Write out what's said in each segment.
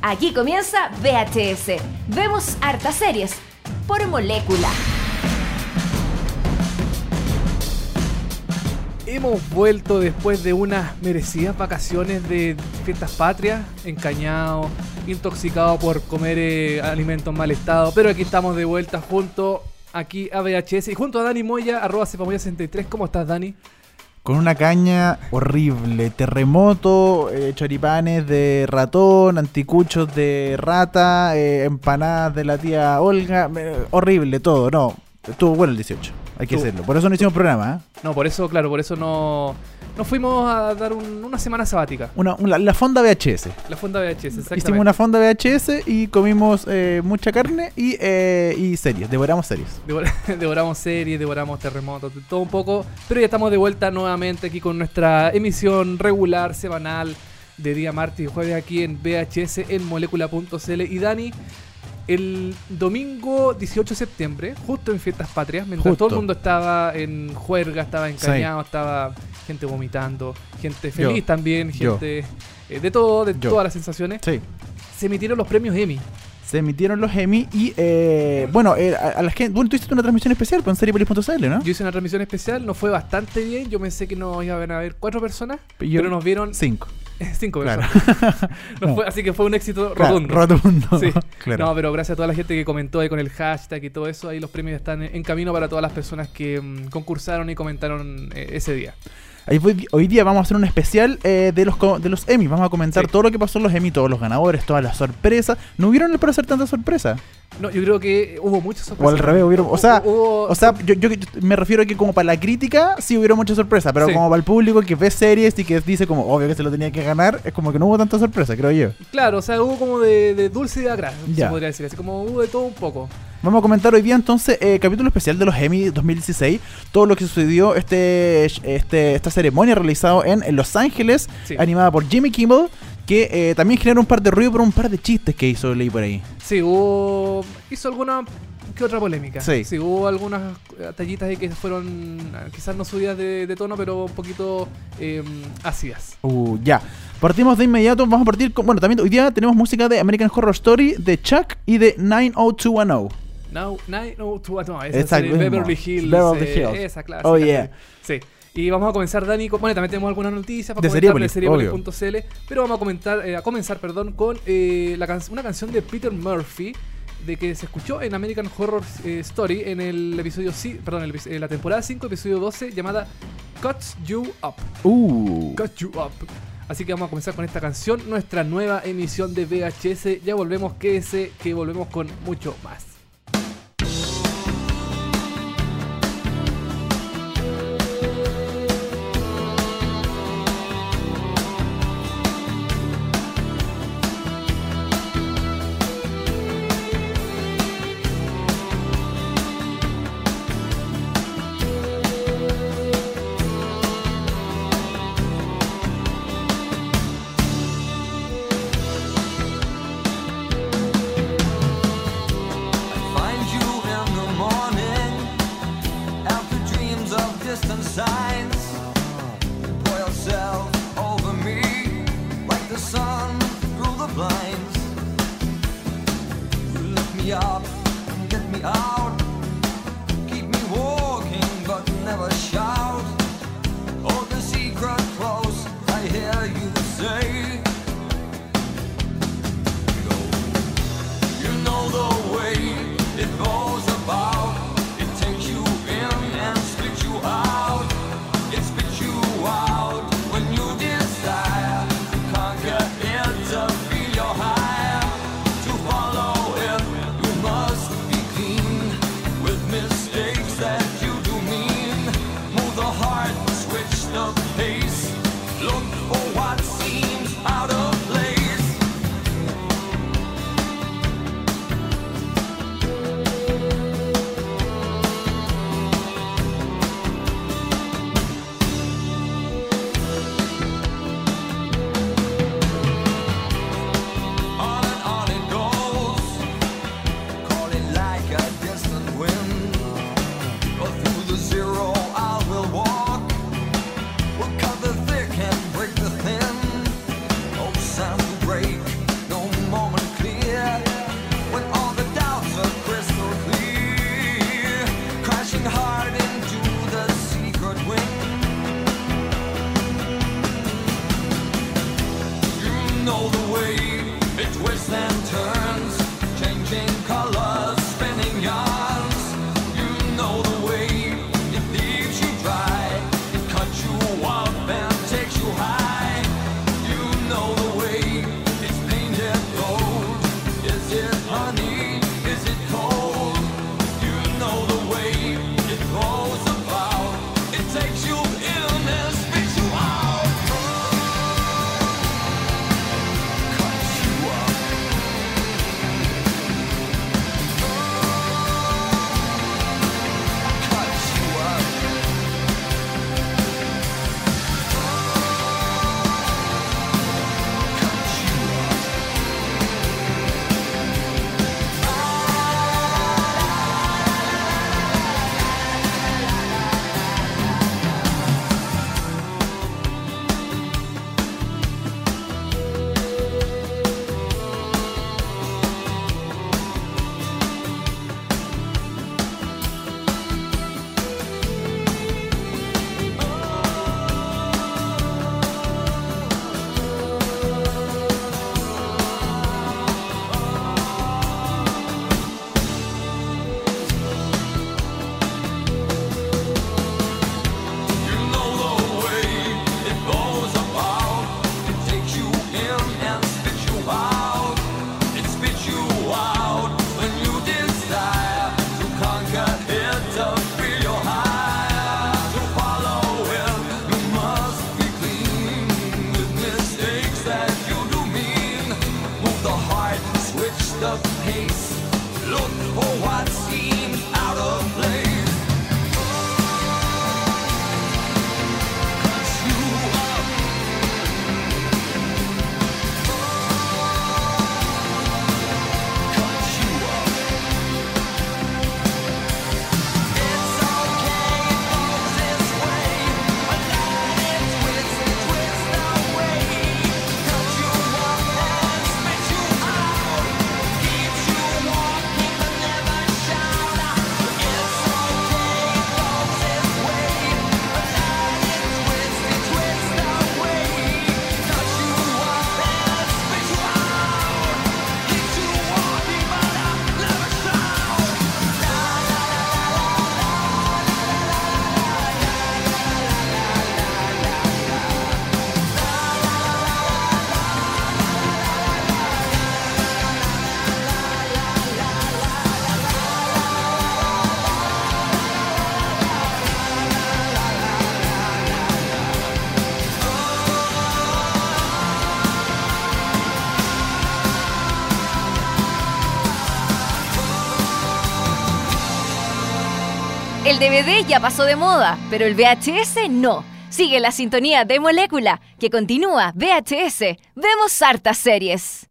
Aquí comienza VHS. Vemos hartas series por molécula. Hemos vuelto después de unas merecidas vacaciones de fiestas patrias, encañado, intoxicado por comer eh, alimentos en mal estado, pero aquí estamos de vuelta junto aquí a VHS y junto a Dani Moya, arroba cepamoya63. ¿Cómo estás, Dani? Con una caña horrible, terremoto, eh, choripanes de ratón, anticuchos de rata, eh, empanadas de la tía Olga, eh, horrible todo, no. Estuvo bueno el 18, hay que Estuvo- hacerlo. Por eso no hicimos programa, ¿eh? No, por eso, claro, por eso no, no fuimos a dar un- una semana sabática. Una, una- la fonda VHS. La fonda VHS, exactamente. Hicimos una fonda VHS y comimos eh, mucha carne y, eh, y series, devoramos series. Devora- devoramos series, devoramos terremotos, de todo un poco. Pero ya estamos de vuelta nuevamente aquí con nuestra emisión regular, semanal, de día martes y jueves aquí en VHS en molécula.cl. Y Dani, el domingo 18 de septiembre, justo en Fiestas Patrias, mientras Justo. todo el mundo estaba en juerga, estaba encañado, estaba gente vomitando, gente feliz Yo. también, gente eh, de todo, de Yo. todas las sensaciones. Sí. Se emitieron los premios Emmy. Se emitieron los Emmy y, eh, bueno, eh, a, a la gente. Bueno, tú hiciste una transmisión especial con seriepolis.cl, ¿no? Yo hice una transmisión especial, nos fue bastante bien. Yo pensé que nos iban a ver cuatro personas, Yo- pero nos vieron Cinco. cinco personas. Nos No. fue- así que fue un éxito Claro, rotundo. rotundo. Sí. claro. No, pero gracias a toda la gente que comentó ahí con el hashtag y todo eso. Ahí los premios están en camino para todas las personas que mm, concursaron y comentaron eh, ese día. Ahí voy- hoy día vamos a hacer un especial eh, de los de los Emmy. Vamos a comentar Sí. todo lo que pasó en los Emmy, todos los ganadores, todas las sorpresas. ¿No hubieron para hacer tanta sorpresa? No, yo creo que hubo muchas O sorpresas. al revés, hubieron. O sea, Hubo- o sea yo, yo- me refiero a que como para la crítica sí hubieron muchas sorpresas, pero Sí. como para el público que ve series y que dice como obvio que se lo tenía que ganar, es como que no hubo tanta sorpresa, creo yo. Claro, o sea, hubo como de, de dulce y de agraz, se podría decir. Así como hubo de todo un poco. Vamos a comentar hoy día entonces eh, capítulo especial de los Emmy 2016, todo lo que sucedió este, este esta ceremonia realizada en, en Los Ángeles, Sí. animada por Jimmy Kimmel, que eh, también generó un par de ruido por un par de chistes que hizo leí por ahí. Sí, hubo. hizo alguna que otra polémica. Sí. hubo algunas eh, tallitas ahí que fueron eh, quizás no subidas de, de tono, pero un poquito eh, ácidas. Uh, ya. Partimos de inmediato, vamos a partir con... Bueno, también hoy día tenemos música de American Horror Story, de Chuck y de 90210. Now, nine, no, two, no, esa Exacto, serie, mismo. Beverly Hills. Beverly eh, Hills. Esa clásica. Oh, yeah. Sí. Y vamos a comenzar, Dani, con- bueno, también tenemos algunas noticias para De comentar Seriepolis, de Seriepolis.cl, pero vamos a comentar, eh, a comenzar, perdón, con eh, la can- una canción de Peter Murphy de que se escuchó en American Horror eh, Story en el episodio, sí, perdón, el eh, la temporada 5, episodio 12, llamada Cuts You Up. Uh. Cut You Up. Así que vamos a comenzar con esta canción, nuestra nueva emisión de VHS. Ya volvemos, quédese, que volvemos con mucho más. DVD ya pasó de moda, pero el VHS no. Sigue la sintonía de Molécula, que continúa VHS. Vemos hartas series.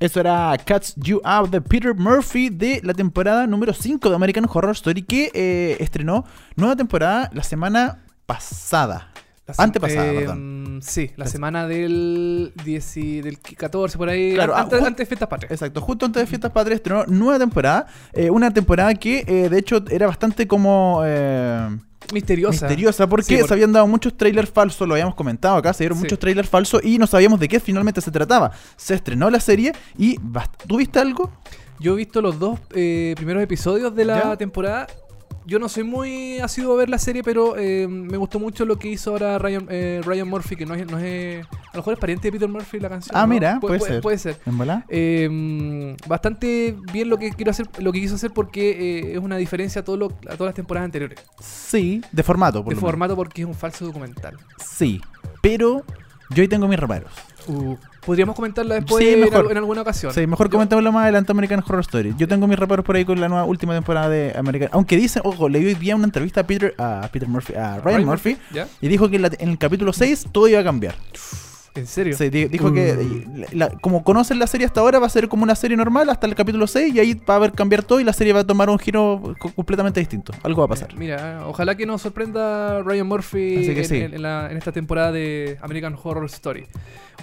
Eso era Cuts You Out de Peter Murphy de la temporada número 5 de American Horror Story que eh, estrenó nueva temporada la semana pasada. La Antepasada, eh, perdón. Sí, la La- semana del, 10 y- del 14 por ahí. Claro, antes, ah, antes de Fiestas Patrias. Exacto, justo antes de Fiestas Patrias estrenó nueva temporada. eh, una temporada que eh, de hecho era bastante como... eh, Misteriosa. misteriosa porque Sí, se habían dado muchos trailers falsos, lo habíamos comentado acá, se dieron Sí. muchos trailers falsos y no sabíamos de qué finalmente se trataba. Se estrenó la serie y ¿tú viste algo? Yo he visto los dos eh, primeros episodios de la ¿Ya? temporada. Yo no soy muy asiduo a ver la serie, pero eh, me gustó mucho lo que hizo ahora Ryan, eh, Ryan Murphy, que no es, no es. A lo mejor es pariente de Peter Murphy la canción. Ah, ¿no? mira, Pu- puede pu- ser. Puede ser. ¿En? Eh, bastante bien lo que quiero hacer, lo que quiso hacer porque eh, es una diferencia a, todo lo- a todas las temporadas anteriores. Sí, de formato, por De lo menos. formato porque es un falso documental. Sí, pero yo ahí tengo mis reparos. Uh, Podríamos comentarla después Sí, en, mejor. al- en alguna ocasión. Sí, mejor comentémoslo más adelante American Horror Story. Yo tengo mis reparos por ahí con la nueva última temporada de American. Aunque dicen, ojo, hoy día una entrevista a Peter, a Peter Murphy, a Ryan, Murphy, ¿Ya? y dijo que en, la- en el capítulo 6 todo iba a cambiar. ¿En serio? Sí, di- dijo que eh, la- como conocen la serie hasta ahora va a ser como una serie normal hasta el capítulo 6 y ahí va a haber cambiar todo y la serie va a tomar un giro co- completamente distinto. Algo va a pasar. Eh, Mira, ojalá que nos sorprenda Ryan Murphy en, sí. en- en la- en esta temporada de American Horror Story.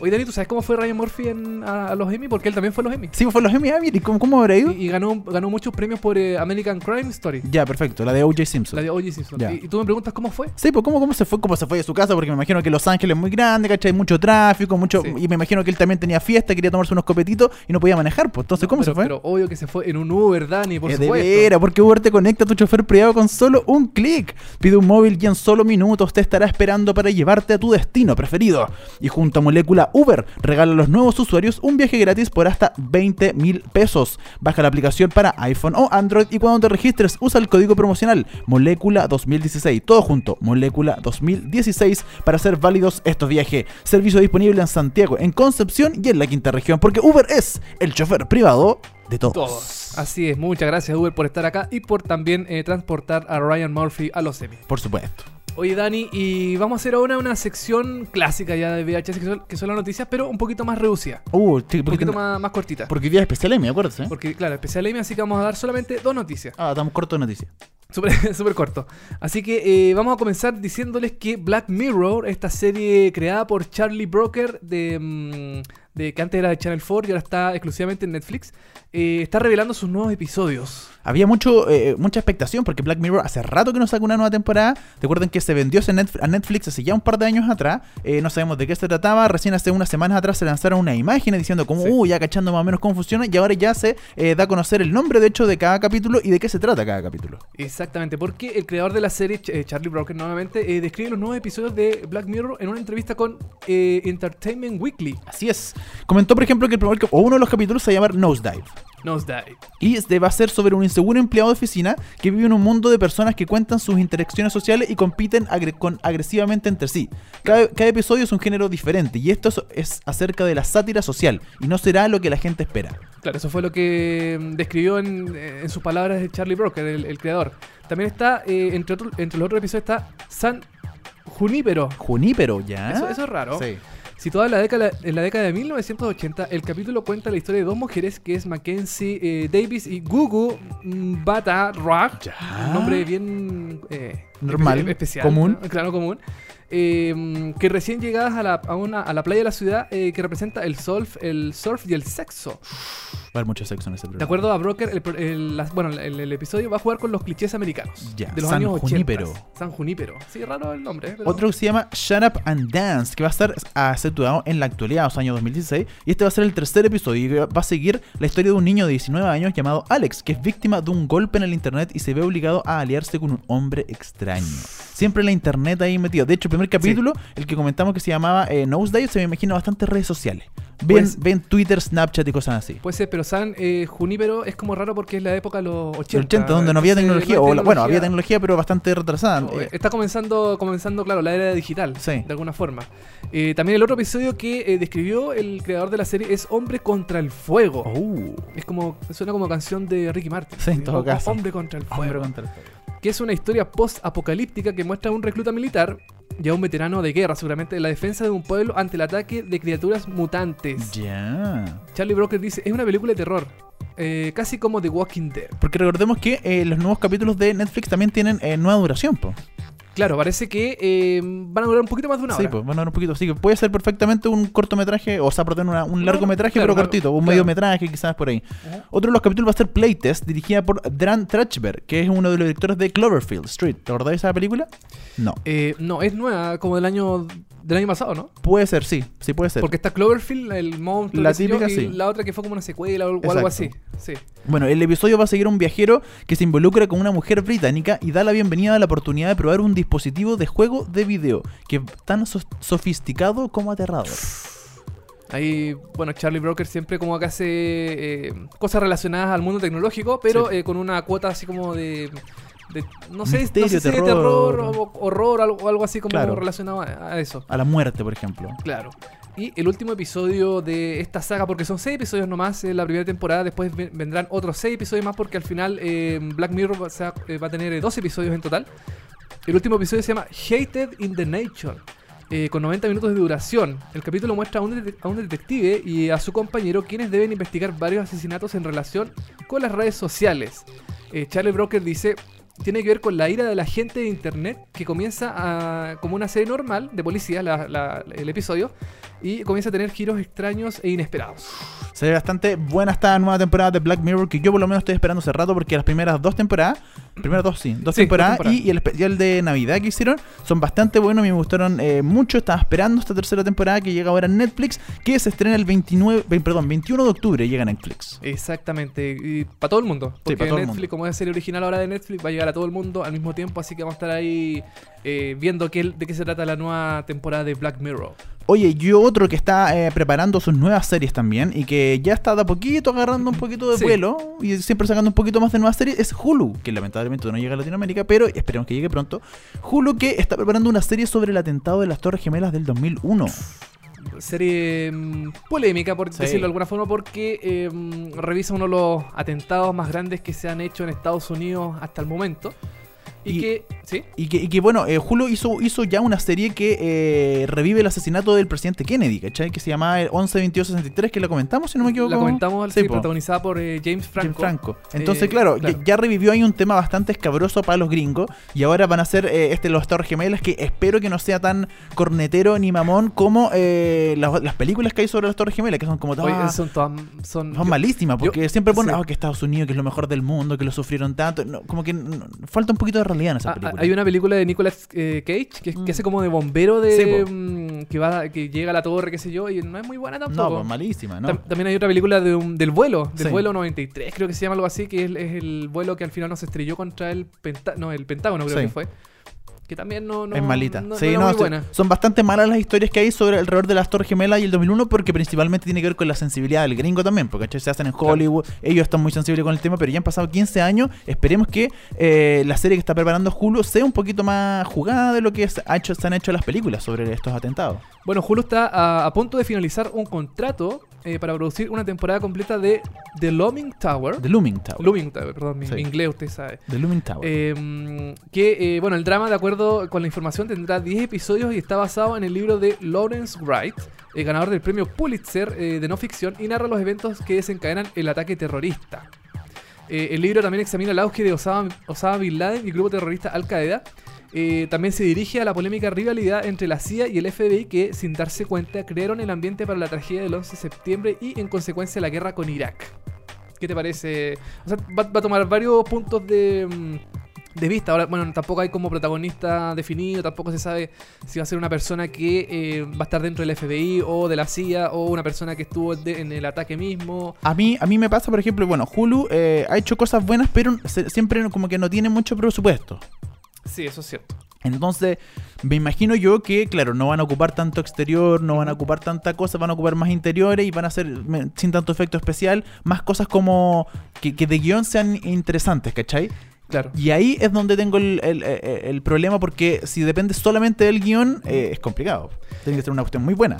Oye, Dani, ¿tú sabes cómo fue Ryan Murphy en- a, a los Emmy? Porque él también fue a los Emmy. Sí, fue los Emmy, ah, mira, ¿y cómo, cómo habrá ido? Y, y ganó, ganó muchos premios por eh, American Crime Story. Ya, perfecto, la de O.J. Simpson. La de O.J. Simpson. Ya. Y, y tú me preguntas cómo fue. Sí, pues ¿cómo, cómo se fue, cómo se fue de su casa, porque me imagino que Los Ángeles es muy grande, ¿cachai? Mucho tráfico, mucho, Sí. y me imagino que él también tenía fiesta, quería tomarse unos copetitos y no podía manejar, pues entonces, ¿cómo pero, se fue? Pero obvio que se fue en un Uber, Dani, por Eh, de supuesto. veras, porque Uber te conecta a tu chofer privado con solo un clic. Pide un móvil y en solo minutos te estará esperando para llevarte a tu destino preferido. Y junto a Molécula Uber, regala a los nuevos usuarios un viaje gratis por hasta 20 mil pesos. Baja la aplicación para iPhone o Android y cuando te registres usa el código promocional Molécula 2016. Todo junto, Molécula 2016 para hacer válidos estos viajes. Servicio disponible en Santiago, en Concepción y en la quinta región, porque Uber es el chofer privado de todos. Todos. Así es, muchas gracias Uber por estar acá y por también eh, transportar a Ryan Murphy a los Emmy. Por supuesto. Oye, Dani, y vamos a hacer ahora una sección clásica ya de VHS, que son, que son las noticias, pero un poquito más reducida. Uh, Un poquito más, más cortita. porque hoy día es especial Emmy, acuérdate. ¿eh? Porque, claro, especial Emmy, así que vamos a dar solamente dos noticias. Ah, estamos cortos de noticias. Súper súper corto. Así que eh, vamos a comenzar diciéndoles que Black Mirror, esta serie creada por Charlie Broker, de, mm, de que antes era de Channel 4 y ahora está exclusivamente en Netflix, eh, está revelando sus nuevos episodios. Había mucho, eh, mucha expectación porque Black Mirror hace rato que no saca una nueva temporada. Recuerden que se vendió a Netflix hace ya un par de años atrás. Eh, no sabemos de qué se trataba. Recién hace unas semanas atrás se lanzaron una imagen diciendo como, Sí. uh, ya cachando más o menos cómo funciona. Y ahora ya se da a conocer el nombre, de hecho, de cada capítulo y de qué se trata cada capítulo. Exactamente, porque el creador de la serie, Ch- Charlie Broker, nuevamente, describe los nuevos episodios de Black Mirror en una entrevista con Entertainment Weekly. Así es. Comentó, por ejemplo, que el primer o uno de los capítulos se llama Nosedive. Nosedive. Y este va a ser sobre un inseguro empleado de oficina que vive en un mundo de personas que cuentan sus interacciones sociales y compiten agre- con- agresivamente entre sí. Cada, cada episodio es un género diferente y esto es, es acerca de la sátira social y no será lo que la gente espera. Claro, eso fue lo que mm, describió en, en sus palabras de Charlie Broker, el, el creador. También está, eh, entre, otro- entre los otros episodios, está San Junípero. Junípero, ¿ya? Eso, eso es raro. Sí. Situada en la, década, en la década de 1980, el capítulo cuenta la historia de dos mujeres que es Mackenzie eh, Davis y Gugu Bata. Ya. Un nombre bien eh, Normal, espe- especial, común. ¿no? claro, común. Eh, que recién llegadas a la, a una- a la playa de la ciudad eh, que representa el surf, el surf y el sexo. Va a haber mucho sexo en ese programa. De acuerdo a Broker, el, el- las- bueno, el, el episodio va a jugar con los clichés americanos Ya, de los San años 80. Junípero. San Junípero. Sí, raro el nombre. ¿eh? pero- Otro que se llama Shut Up and Dance, que va a estar situado en la actualidad, los años 2016. Y este va a ser el tercer episodio y va a seguir la historia de un niño de 19 años llamado Alex, que es víctima de un golpe en el internet y se ve obligado a aliarse con un hombre extraño. Siempre la internet ahí metido. De hecho, primer capítulo, el que comentamos que se llamaba eh, Nosedive, se me imagina bastante redes sociales. Ven, Pues- ven Twitter, Snapchat y cosas así. Puede ser, pero San eh, Junípero es como raro porque es la época de los 80. El 80, donde no había tecnología, no o bueno, había tecnología, pero bastante retrasada. No, Eh, Está comenzando, comenzando, claro, la era digital, Sí. de alguna forma. Eh, también el otro episodio que describió el creador de la serie es Hombre contra el Fuego. oh, Es como, suena como canción de Ricky Martin. Sí, en todo caso. Hombre contra el Fuego. hombre contra el fuego. Que es una historia post-apocalíptica que muestra a un recluta militar y a un veterano de guerra, seguramente, en la defensa de un pueblo ante el ataque de criaturas mutantes. Ya. Charlie Broker dice, es una película de terror, eh, casi como The Walking Dead. Porque recordemos que eh, los nuevos capítulos de Netflix también tienen eh, nueva duración, po. Claro, parece que eh, van a durar un poquito más de una Sí, hora. pues van a dar un poquito. Así que puede ser perfectamente un cortometraje, o sea, perdón, una- un No, largometraje, claro, pero claro, cortito, un claro. mediometraje quizás por ahí. Otro de los capítulos va a ser Playtest, dirigida por Dan Trachberg, que es uno de los directores de Cloverfield Street. ¿Te acordás de esa película? No. Eh, no, es nueva, como del año del año pasado, ¿no? Puede ser, sí, sí puede ser. Porque está Cloverfield, el monstruo, La típica, y sí. la otra que fue como una secuela o, Exacto. algo así. Sí. Bueno, el episodio va a seguir a un viajero que se involucra con una mujer británica y da la bienvenida a la oportunidad de probar un dispositivo de juego de video que es tan so- sofisticado como aterrador. Ahí, bueno, Charlie Broker siempre como que hace eh, cosas relacionadas al mundo tecnológico, pero Sí. eh, con una cuota así como de... de- no sé, Misterio, no sé si de terror. terror o horror algo, algo así como Claro. relacionado a, eso. A la muerte, por ejemplo. Claro. Y el último episodio de esta saga, porque son seis episodios nomás en la primera temporada, después ve- vendrán otros seis episodios más porque al final eh, Black Mirror va, o sea, eh, va a tener eh, dos episodios en total. El último episodio se llama Hated in the Nature, eh, con 90 minutos de duración. El capítulo muestra a un, detec- a un detective y a su compañero quienes deben investigar varios asesinatos en relación con las redes sociales. Eh, Charlie Broker dice, tiene que ver con la ira de la gente de internet que comienza a, como una serie normal de policía, la- la- el episodio, y comienza a tener giros extraños e inesperados. Se ve bastante buena esta nueva temporada de Black Mirror que yo por lo menos estoy esperando hace rato porque las primeras dos temporadas, primeras dos sí, dos Sí, temporadas. Y, y el especial de Navidad que hicieron son bastante buenos, me gustaron eh, mucho, estaba esperando esta tercera temporada que llega ahora en Netflix, que se estrena el 29, ve- perdón, 21 de octubre llega a Netflix. Exactamente, y para todo el mundo. Porque para todo el Netflix, mundo. como es serie original ahora de Netflix, va a llegar a todo el mundo al mismo tiempo, así que vamos a estar ahí eh, viendo qué, de qué se trata la nueva temporada de Black Mirror. Oye, y otro que está eh, preparando sus nuevas series también y que ya está de a poquito agarrando un poquito de Sí. vuelo y siempre sacando un poquito más de nuevas series es Hulu, que lamentablemente no llega a Latinoamérica, pero esperemos que llegue pronto. Hulu que está preparando una serie sobre el atentado de las Torres Gemelas del 2001. Serie mm, polémica, por Sí. decirlo de alguna forma, porque eh, mm, revisa uno de los atentados más grandes que se han hecho en Estados Unidos hasta el momento. Y, Y- que, ¿sí? Y que, y que, bueno, eh, Hulu hizo, hizo ya una serie que eh, revive el asesinato del presidente Kennedy, ¿cachai? Que se llamaba el 11-22-63, que la comentamos, si no me equivoco. La comentamos, Sí, sí, po. protagonizada por eh, James Franco. James Franco. Entonces, Eh, claro, claro. Ya, ya revivió ahí un tema bastante escabroso para los gringos. Y ahora van a ser eh, este Los Torres Gemelas, que espero que no sea tan cornetero ni mamón como eh, las, las películas que hay sobre las Torres Gemelas, que son como Oye, todas. son todas. Son, son malísimas, porque siempre ponen sí. "Ah, que Estados Unidos, que es lo mejor del mundo, que lo sufrieron tanto. No, como que no, falta un poquito de realidad en esa Ah, película. Hay una película de Nicolas eh, Cage que, que Mm. hace como de bombero de Sí, mm, que va que llega a la torre, qué sé yo, y no es muy buena no, tampoco. pues malísima, ¿no? Tam- También hay otra película de un- del vuelo, del Sí. vuelo 93, creo que se llama algo así, que es, es el vuelo que al final no se estrelló contra el, Penta- no, el Pentágono, creo Sí. que fue. Que también no, no es malita. no- sí, no, muy son- bastante malas las historias que hay sobre alrededor de las Torres Gemelas y el 2001 porque principalmente tiene que ver con la sensibilidad del gringo también, porque se hacen en Hollywood, ellos están muy sensibles con el tema, pero ya han pasado 15 años, esperemos que eh, la serie que está preparando Hulu sea un poquito más jugada de lo que se, ha hecho, se han hecho las películas sobre estos atentados. Bueno, Hulu está a, a punto de finalizar un contrato eh, para producir una temporada completa de The Looming Tower. The Looming Tower. Looming Tower, perdón, mi, Sí. mi inglés usted sabe. The Looming Tower. Eh, que, eh, bueno, el drama, de acuerdo con la información, tendrá 10 episodios y está basado en el libro de Lawrence Wright, eh, ganador del premio Pulitzer de no ficción, y narra los eventos que desencadenan el ataque terrorista. El libro también examina el auge de Osama, Osama Bin Laden y el grupo terrorista Al Qaeda. Eh, también se dirige a la polémica rivalidad entre la CIA y el FBI que, sin darse cuenta, crearon el ambiente para la tragedia del 11 de septiembre y, en consecuencia, la guerra con Irak. ¿Qué te parece? O sea, va, a tomar varios puntos de, mm, de vista. Ahora, bueno, tampoco hay como protagonista definido, tampoco se sabe si va a ser una persona que eh, va a estar dentro del FBI o de la CIA o una persona que estuvo en el ataque mismo. A mí, a mí me pasa, por ejemplo, bueno, Hulu eh, ha hecho cosas buenas, pero siempre como que no tiene mucho presupuesto. Sí, eso es cierto. Entonces, me imagino yo que, claro, no van a ocupar tanto exterior, no van a ocupar tanta cosa, van a ocupar más interiores y van a hacer, sin tanto efecto especial, más cosas como que, que de guion sean interesantes, ¿cachai? Claro. Y ahí es donde tengo el, el- el- el problema porque si depende solamente del guion, eh, es complicado. Tiene que ser una cuestión muy buena.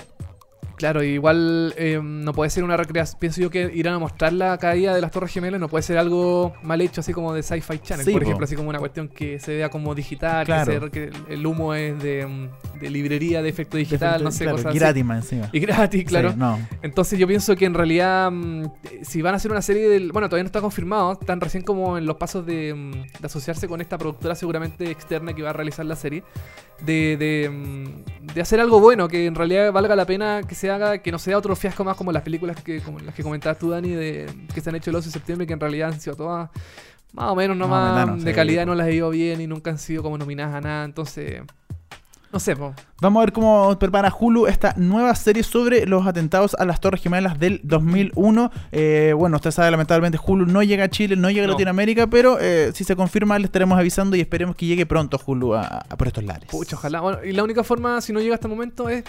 Claro, igual eh, no puede ser una recreación. Pienso yo que irán a mostrar la caída de las Torres Gemelas, no puede ser algo mal hecho, así como de Sci-Fi Channel, Sí, por po. ejemplo, así como una cuestión que se vea como digital, Claro. que, se- que el humo es de, de librería de efecto digital, no sé, Claro, cosas así. gratis encima. Y gratis, claro. Sí, no. Entonces yo pienso que en realidad, mm, si van a hacer una serie del... Bueno, todavía no está confirmado, están recién como en los pasos de, mm, de asociarse con esta productora seguramente externa que va a realizar la serie, de, de, mm, de hacer algo bueno, que en realidad valga la pena que se haga, que no sea otro fiasco más como las películas que como las que comentabas tú, Dani, de, que se han hecho el 11 de septiembre, que en realidad han sido todas más o menos nomás menos, de sí, calidad, no las he ido bien y nunca han sido como nominadas a nada, entonces... No sé, po. Vamos a ver cómo prepara Hulu esta nueva serie sobre los atentados a las Torres Gemelas del 2001. Eh, bueno, usted sabe, lamentablemente Hulu no llega a Chile, no llega a No. Latinoamérica, pero eh, si se confirma le estaremos avisando y esperemos que llegue pronto Hulu a, a por estos lares. Pucha, ojalá. Bueno, y la única forma, si no llega hasta el momento, es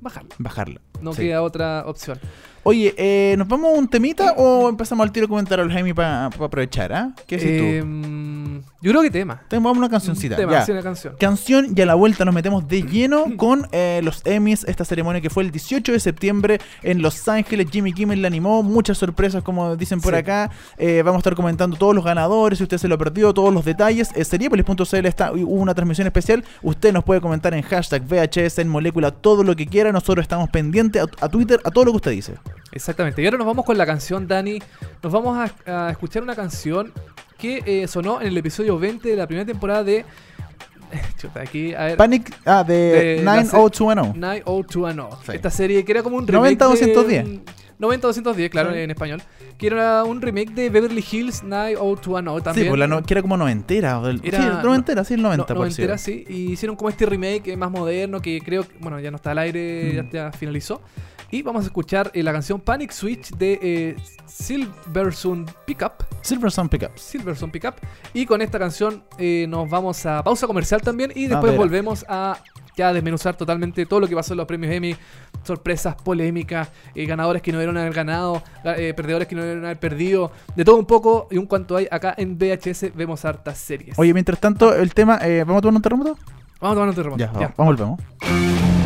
bajarla. Bajarla. No Sí. queda otra opción. Oye, eh, ¿nos vamos a un temita o empezamos al tiro a comentar al Jaime para aprovechar? ¿ah? ¿Qué decís tú? Yo creo que tema. Tenemos una cancioncita. tema, ya. sí, una canción. Canción y a la vuelta nos metemos de lleno con eh, los Emmys, esta ceremonia que fue el 18 de septiembre en Los Ángeles. Jimmy Kimmel la animó, muchas sorpresas como dicen por Sí. acá. Eh, vamos a estar comentando todos los ganadores, si usted se lo perdió, todos los detalles. Eh, Seriepolis.cl está, hubo una transmisión especial. Usted nos puede comentar en hashtag VHS, en molécula, todo lo que quiera. Nosotros estamos pendientes a, a Twitter, a todo lo que usted dice. Exactamente. Y ahora nos vamos con la canción, Dani. Nos vamos a, a escuchar una canción que eh, sonó en el episodio 20 de la primera temporada de. Chuta, aquí, a ver. Panic, ah, de, De la 90210. 90210. Sí. Esta serie que era como un remake. 90-210. De, 90-210, claro, Sí. en español. Que era un remake de Beverly Hills 90210 también. Sí, pues la no- que era como noventera. del- Era- sí, noventera, sí, el 90 no, por noventera, sí. Y hicieron como este remake más moderno que creo bueno, ya no está al aire, Mm. ya, ya finalizó. Y vamos a escuchar eh, la canción Panic Switch de eh, Silversun Pickup. Silver Sun Pickups. Silversun Pickup. Y con esta canción eh, nos vamos a pausa comercial también. Y después volvemos a ya desmenuzar totalmente todo lo que pasó en los premios Emmy. Sorpresas, polémicas, eh, ganadores que no debieron haber ganado, ga- perdedores que no debieron haber perdido. De todo un poco y un cuanto hay acá en VHS. Vemos hartas series. Oye, mientras tanto, el tema, ¿vamos a tomar un terremoto? vamos a tomar un terremoto. Ya, Ya. vamos, volvemos.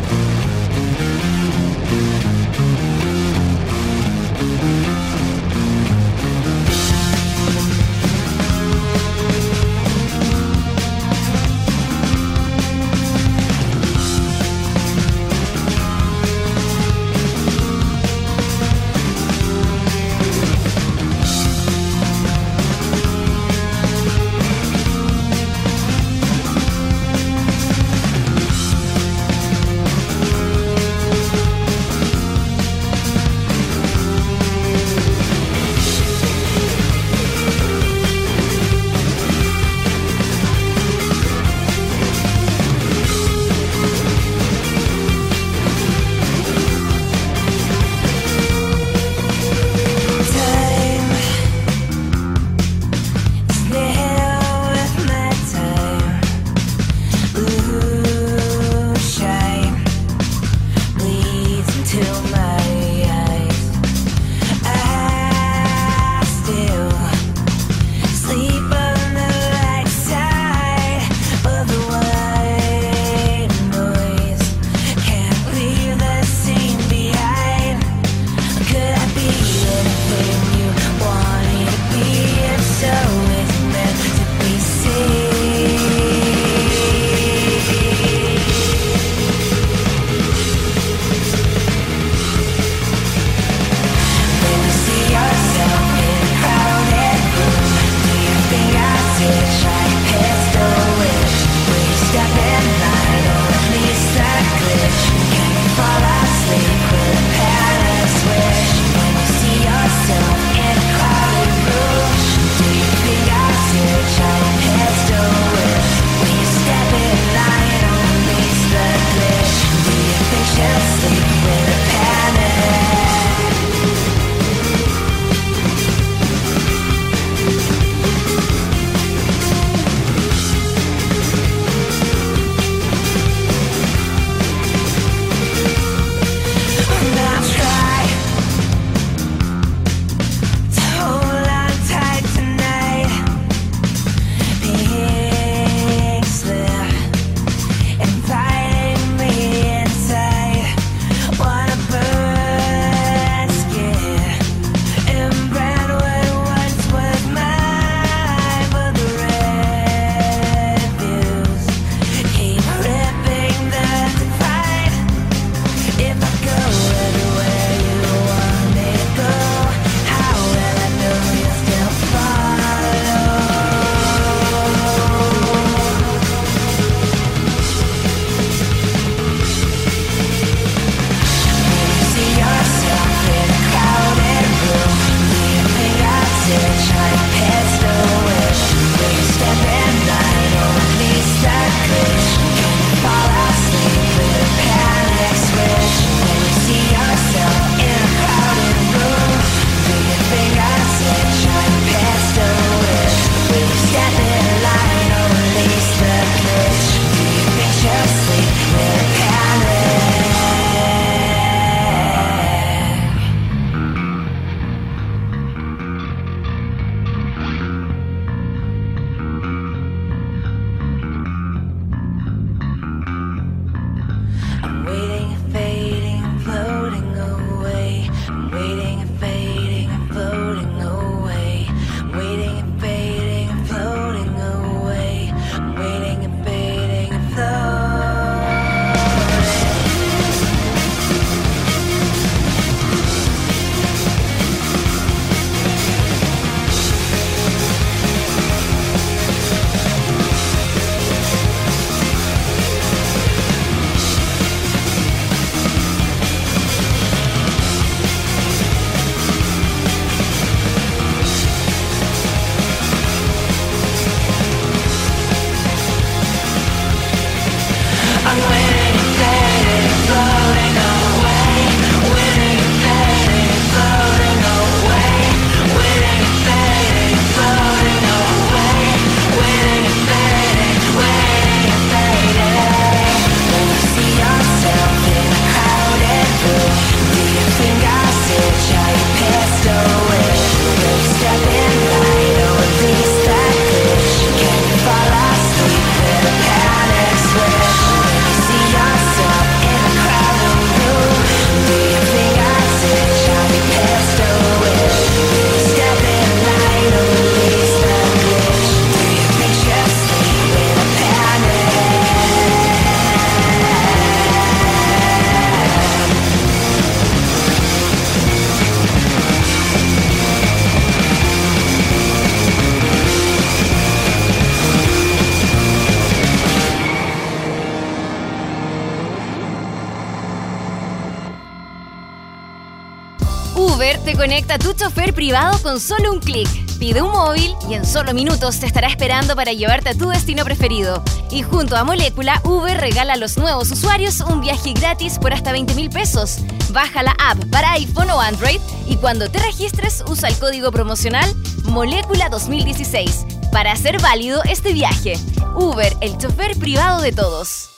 Tu chofer privado con solo un clic. Pide un móvil y en solo minutos te estará esperando para llevarte a tu destino preferido. Y junto a Molécula, Uber regala a los nuevos usuarios un viaje gratis por hasta 20 mil pesos. Baja la app para iPhone o Android y cuando te registres usa el código promocional Molécula 2016 para hacer válido este viaje. Uber, el chofer privado de todos.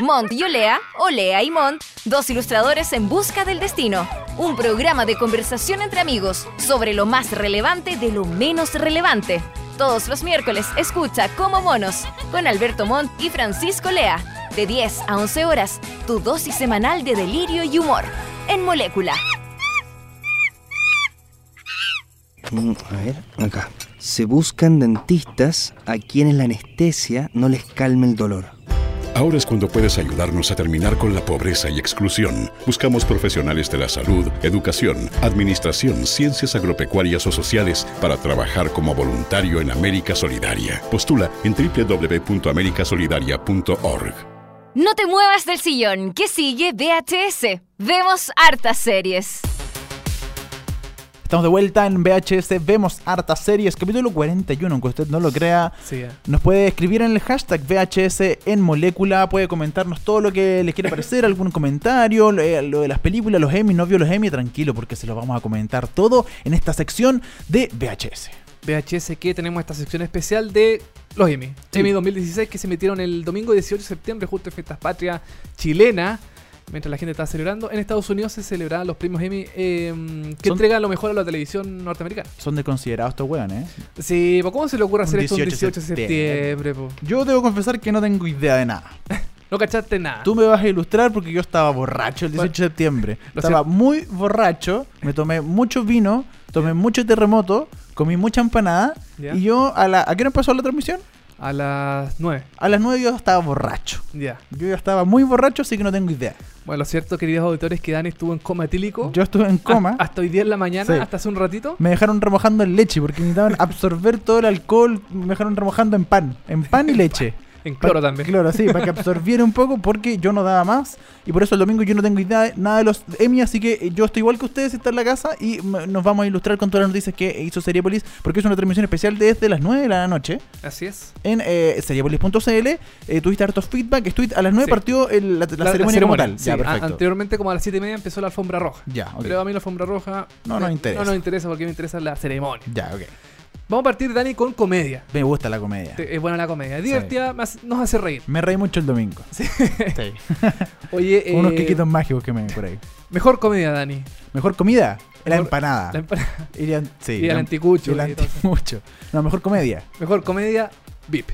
Mont y Olea, Olea y Mont, dos ilustradores en busca del destino. Un programa de conversación entre amigos sobre lo más relevante de lo menos relevante. Todos los miércoles escucha Como Monos con Alberto Montt y Francisco Lea. De 10 a 11 horas, tu dosis semanal de delirio y humor. En Molécula. Mm, A ver, acá. Se buscan dentistas a quienes la anestesia no les calme el dolor. Ahora es cuando puedes ayudarnos a terminar con la pobreza y exclusión. Buscamos profesionales de la salud, educación, administración, ciencias agropecuarias o sociales para trabajar como voluntario en América Solidaria. Postula en www.americasolidaria.org. No te muevas del sillón, que sigue VHS. Vemos hartas series. Estamos de vuelta en VHS, vemos hartas series, capítulo 41, aunque usted no lo crea. Sí, eh. Nos puede escribir en el hashtag VHS en molécula, puede comentarnos todo lo que les quiera parecer, algún comentario, lo, eh, lo de las películas, los Emmy, no vio los Emmy, tranquilo, porque se los vamos a comentar todo en esta sección de VHS. VHS que tenemos esta sección especial de los Emmy. Sí. Emmy 2016 que se metieron el domingo 18 de septiembre, justo en Fiestas Patria chilena. Mientras la gente estaba celebrando, en Estados Unidos se celebraban los premios Emmy eh, que entregan lo mejor a la televisión norteamericana. Son de considerados estos weón, ¿eh? Sí, pues, ¿cómo se le ocurre Un hacer esto un 18 18 de septiembre? Yo debo confesar que no tengo idea de nada. No cachaste nada. Tú me vas a ilustrar porque yo estaba borracho el 18 de septiembre. lo Estaba muy borracho, me tomé mucho vino, tomé mucho terremoto, comí mucha empanada y yo a la... ¿A qué hora empezó la transmisión? A las 9. A las 9 yo estaba borracho. Ya. Yo ya estaba muy borracho, así que no tengo idea. Bueno, lo cierto, queridos auditores, es que Dani estuvo en coma etílico. Yo estuve en coma. Hasta, hasta hoy día en la mañana, Sí. hasta hace un ratito. Me dejaron remojando en leche porque necesitaban absorber todo el alcohol. Me dejaron remojando en pan. En pan y leche. En cloro Pa- también. Claro, sí, para que absorbiera un poco porque yo no daba más. Y por eso el domingo yo no tengo idea de nada de los Emmy. Así que eh, yo estoy igual que ustedes, está en la casa. Y nos vamos a ilustrar con todas las noticias que hizo Seriepolis. Porque es una transmisión especial desde las 9 de la noche. Así es. En eh, seriepolis.cl. Eh, tuviste hartos feedback. Estuviste, a las 9 Sí. partió el- la, la ceremonia como tal. Sí, ya, a- perfecto. anteriormente, como a las 7 y media, empezó la alfombra roja. Ya. Pero a mí la alfombra roja No nos interesa. No nos interesa porque me interesa la ceremonia. Ya, ok. Vamos a partir, Dani, con comedia. Me gusta la comedia. Te- Es buena la comedia. Es divertida, me hace- nos hace reír. Me reí mucho el domingo. Sí. Sí. Oye, eh, Unos quiquitos mágicos que me ven por ahí. mejor comedia, Dani. Mejor comida, la Mejor- empanada. La empa- Y el, sí, y el la- anticucho. y el y todo eso. anticucho. No, mejor comedia, Mejor comedia, VIP.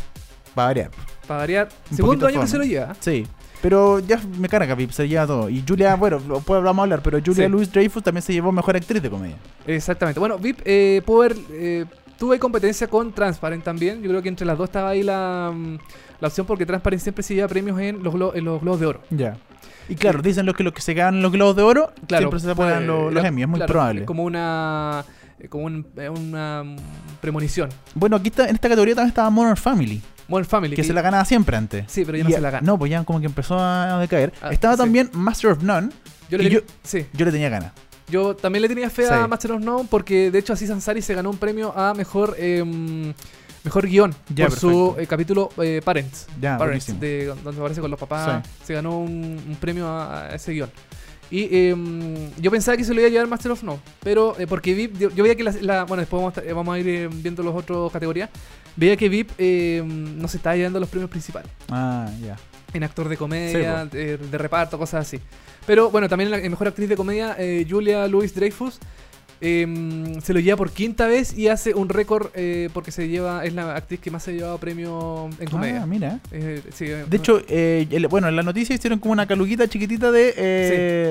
para variar. Para variar. Un Segundo poquito año que fome. se lo lleva. Sí. Pero ya me carga, Pip, se lleva todo. Y Julia, bueno, lo puedo vamos a hablar, pero Julia Sí. Louis Dreyfus también se llevó mejor actriz de comedia. Exactamente. Bueno, VIP, eh, pudo haber, eh, tuve competencia con Transparent también. Yo creo que entre las dos estaba ahí la, mm, la opción porque Transparent siempre se lleva premios en los, glo- en los Globos de Oro. Ya. Y claro, dicen los que los que se ganan los globos de oro, Claro, siempre se apoyan eh, los, los Emmy, es muy claro, probable. es como una, eh, como un- eh, una mm, premonición. Bueno, aquí está, en esta categoría también estaba Modern Family, Modern Family. que que- se la ganaba siempre antes. Sí, pero ya Y no se la gana. No, pues ya como que empezó a decaer. Ah, estaba sí. también Master of None, yo, le y tenía- yo- sí, yo le tenía ganas. Yo también le tenía fe a. Master of None porque de hecho así Sansari se ganó un premio a mejor em, mejor guion por su eh, capítulo eh, Parents. Parents, de, donde aparece con los papás. Sí. Se ganó un, un premio a, a ese guion. Y em, yo pensaba que se lo iba a llevar Master of No, pero eh, porque VIP, yo, yo veía que la, la- bueno, después vamos a, estar- eh, vamos a ir eh, viendo los otros categorías, veía que VIP em, no se estaba llevando los premios principales, Ah, ya. en actor de comedia, eh, de reparto, cosas así. Pero bueno, también la en mejor actriz de comedia, eh, Julia Louis Dreyfus, em, se lo lleva por quinta vez y hace un récord eh, porque se lleva, es la actriz que más se ha llevado premio en comedia. Ah, mira. Eh, sí, eh, De hecho, eh, el- bueno, en la noticia hicieron como una caluguita chiquitita de,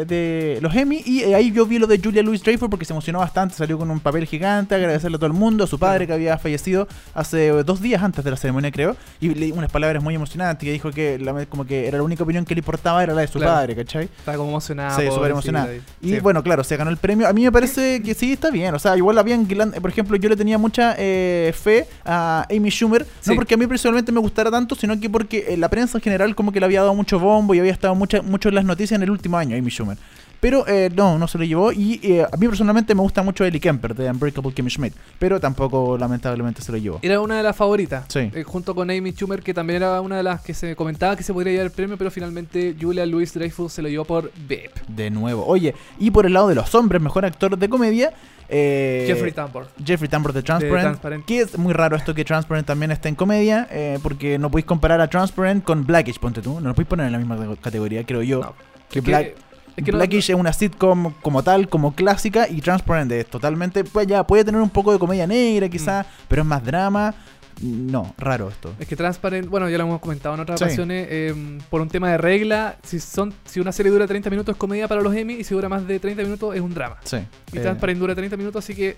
de los Emmy y ahí yo vi lo de Julia Louis Dreyfus porque se emocionó bastante, salió con un papel gigante, agradecerle a todo el mundo, a su padre que había fallecido hace dos días antes de la ceremonia creo, y leí unas palabras muy emocionantes que dijo que la- como que era la única opinión que le importaba era la de su Claro. padre, ¿cachai? Estaba como emocionada. Sí, súper emocionada. Y sí. bueno, claro, se ganó el premio. A mí me parece que sí, está bien. O sea, igual habían, gran- por ejemplo, yo le tenía mucha eh, fe a Amy Schumer. Sí. No porque a mí personalmente me gustara tanto, sino que porque eh, la prensa en general como que le había dado mucho bombo y había estado mucha, mucho en las noticias en el último año, Amy Schumer. Pero eh, no, no se lo llevó. Y eh, a mí personalmente me gusta mucho Ellie Kemper de Unbreakable Kimmy Schmidt. Pero tampoco, lamentablemente, se lo llevó. Era una de las favoritas. Sí. eh, junto con Amy Schumer, que también era una de las que se comentaba que se podría llevar el premio, pero finalmente Julia Louis Dreyfus se lo llevó por VIP. De nuevo. Oye, y por el lado de los hombres, mejor actor de comedia. Jeffrey Tambor. Jeffrey Tambor de Transparent, Transparent. Que es muy raro esto que Transparent también esté en comedia, porque no podéis comparar a Transparent con Blackish, ponte tú. No lo podéis poner en la misma categoría, creo yo. No. que Black- es que no- Blackish es una sitcom como tal, como clásica, y Transparent es totalmente. Pues ya puede tener un poco de comedia negra, quizás, Mm. pero es más drama. No, raro esto. Es que Transparent, bueno, ya lo hemos comentado en otras Sí. ocasiones, eh, por un tema de regla, si son si una serie dura 30 minutos es comedia para los Emmy y si dura más de 30 minutos es un drama. Sí. Y eh, Transparent dura 30 minutos, así que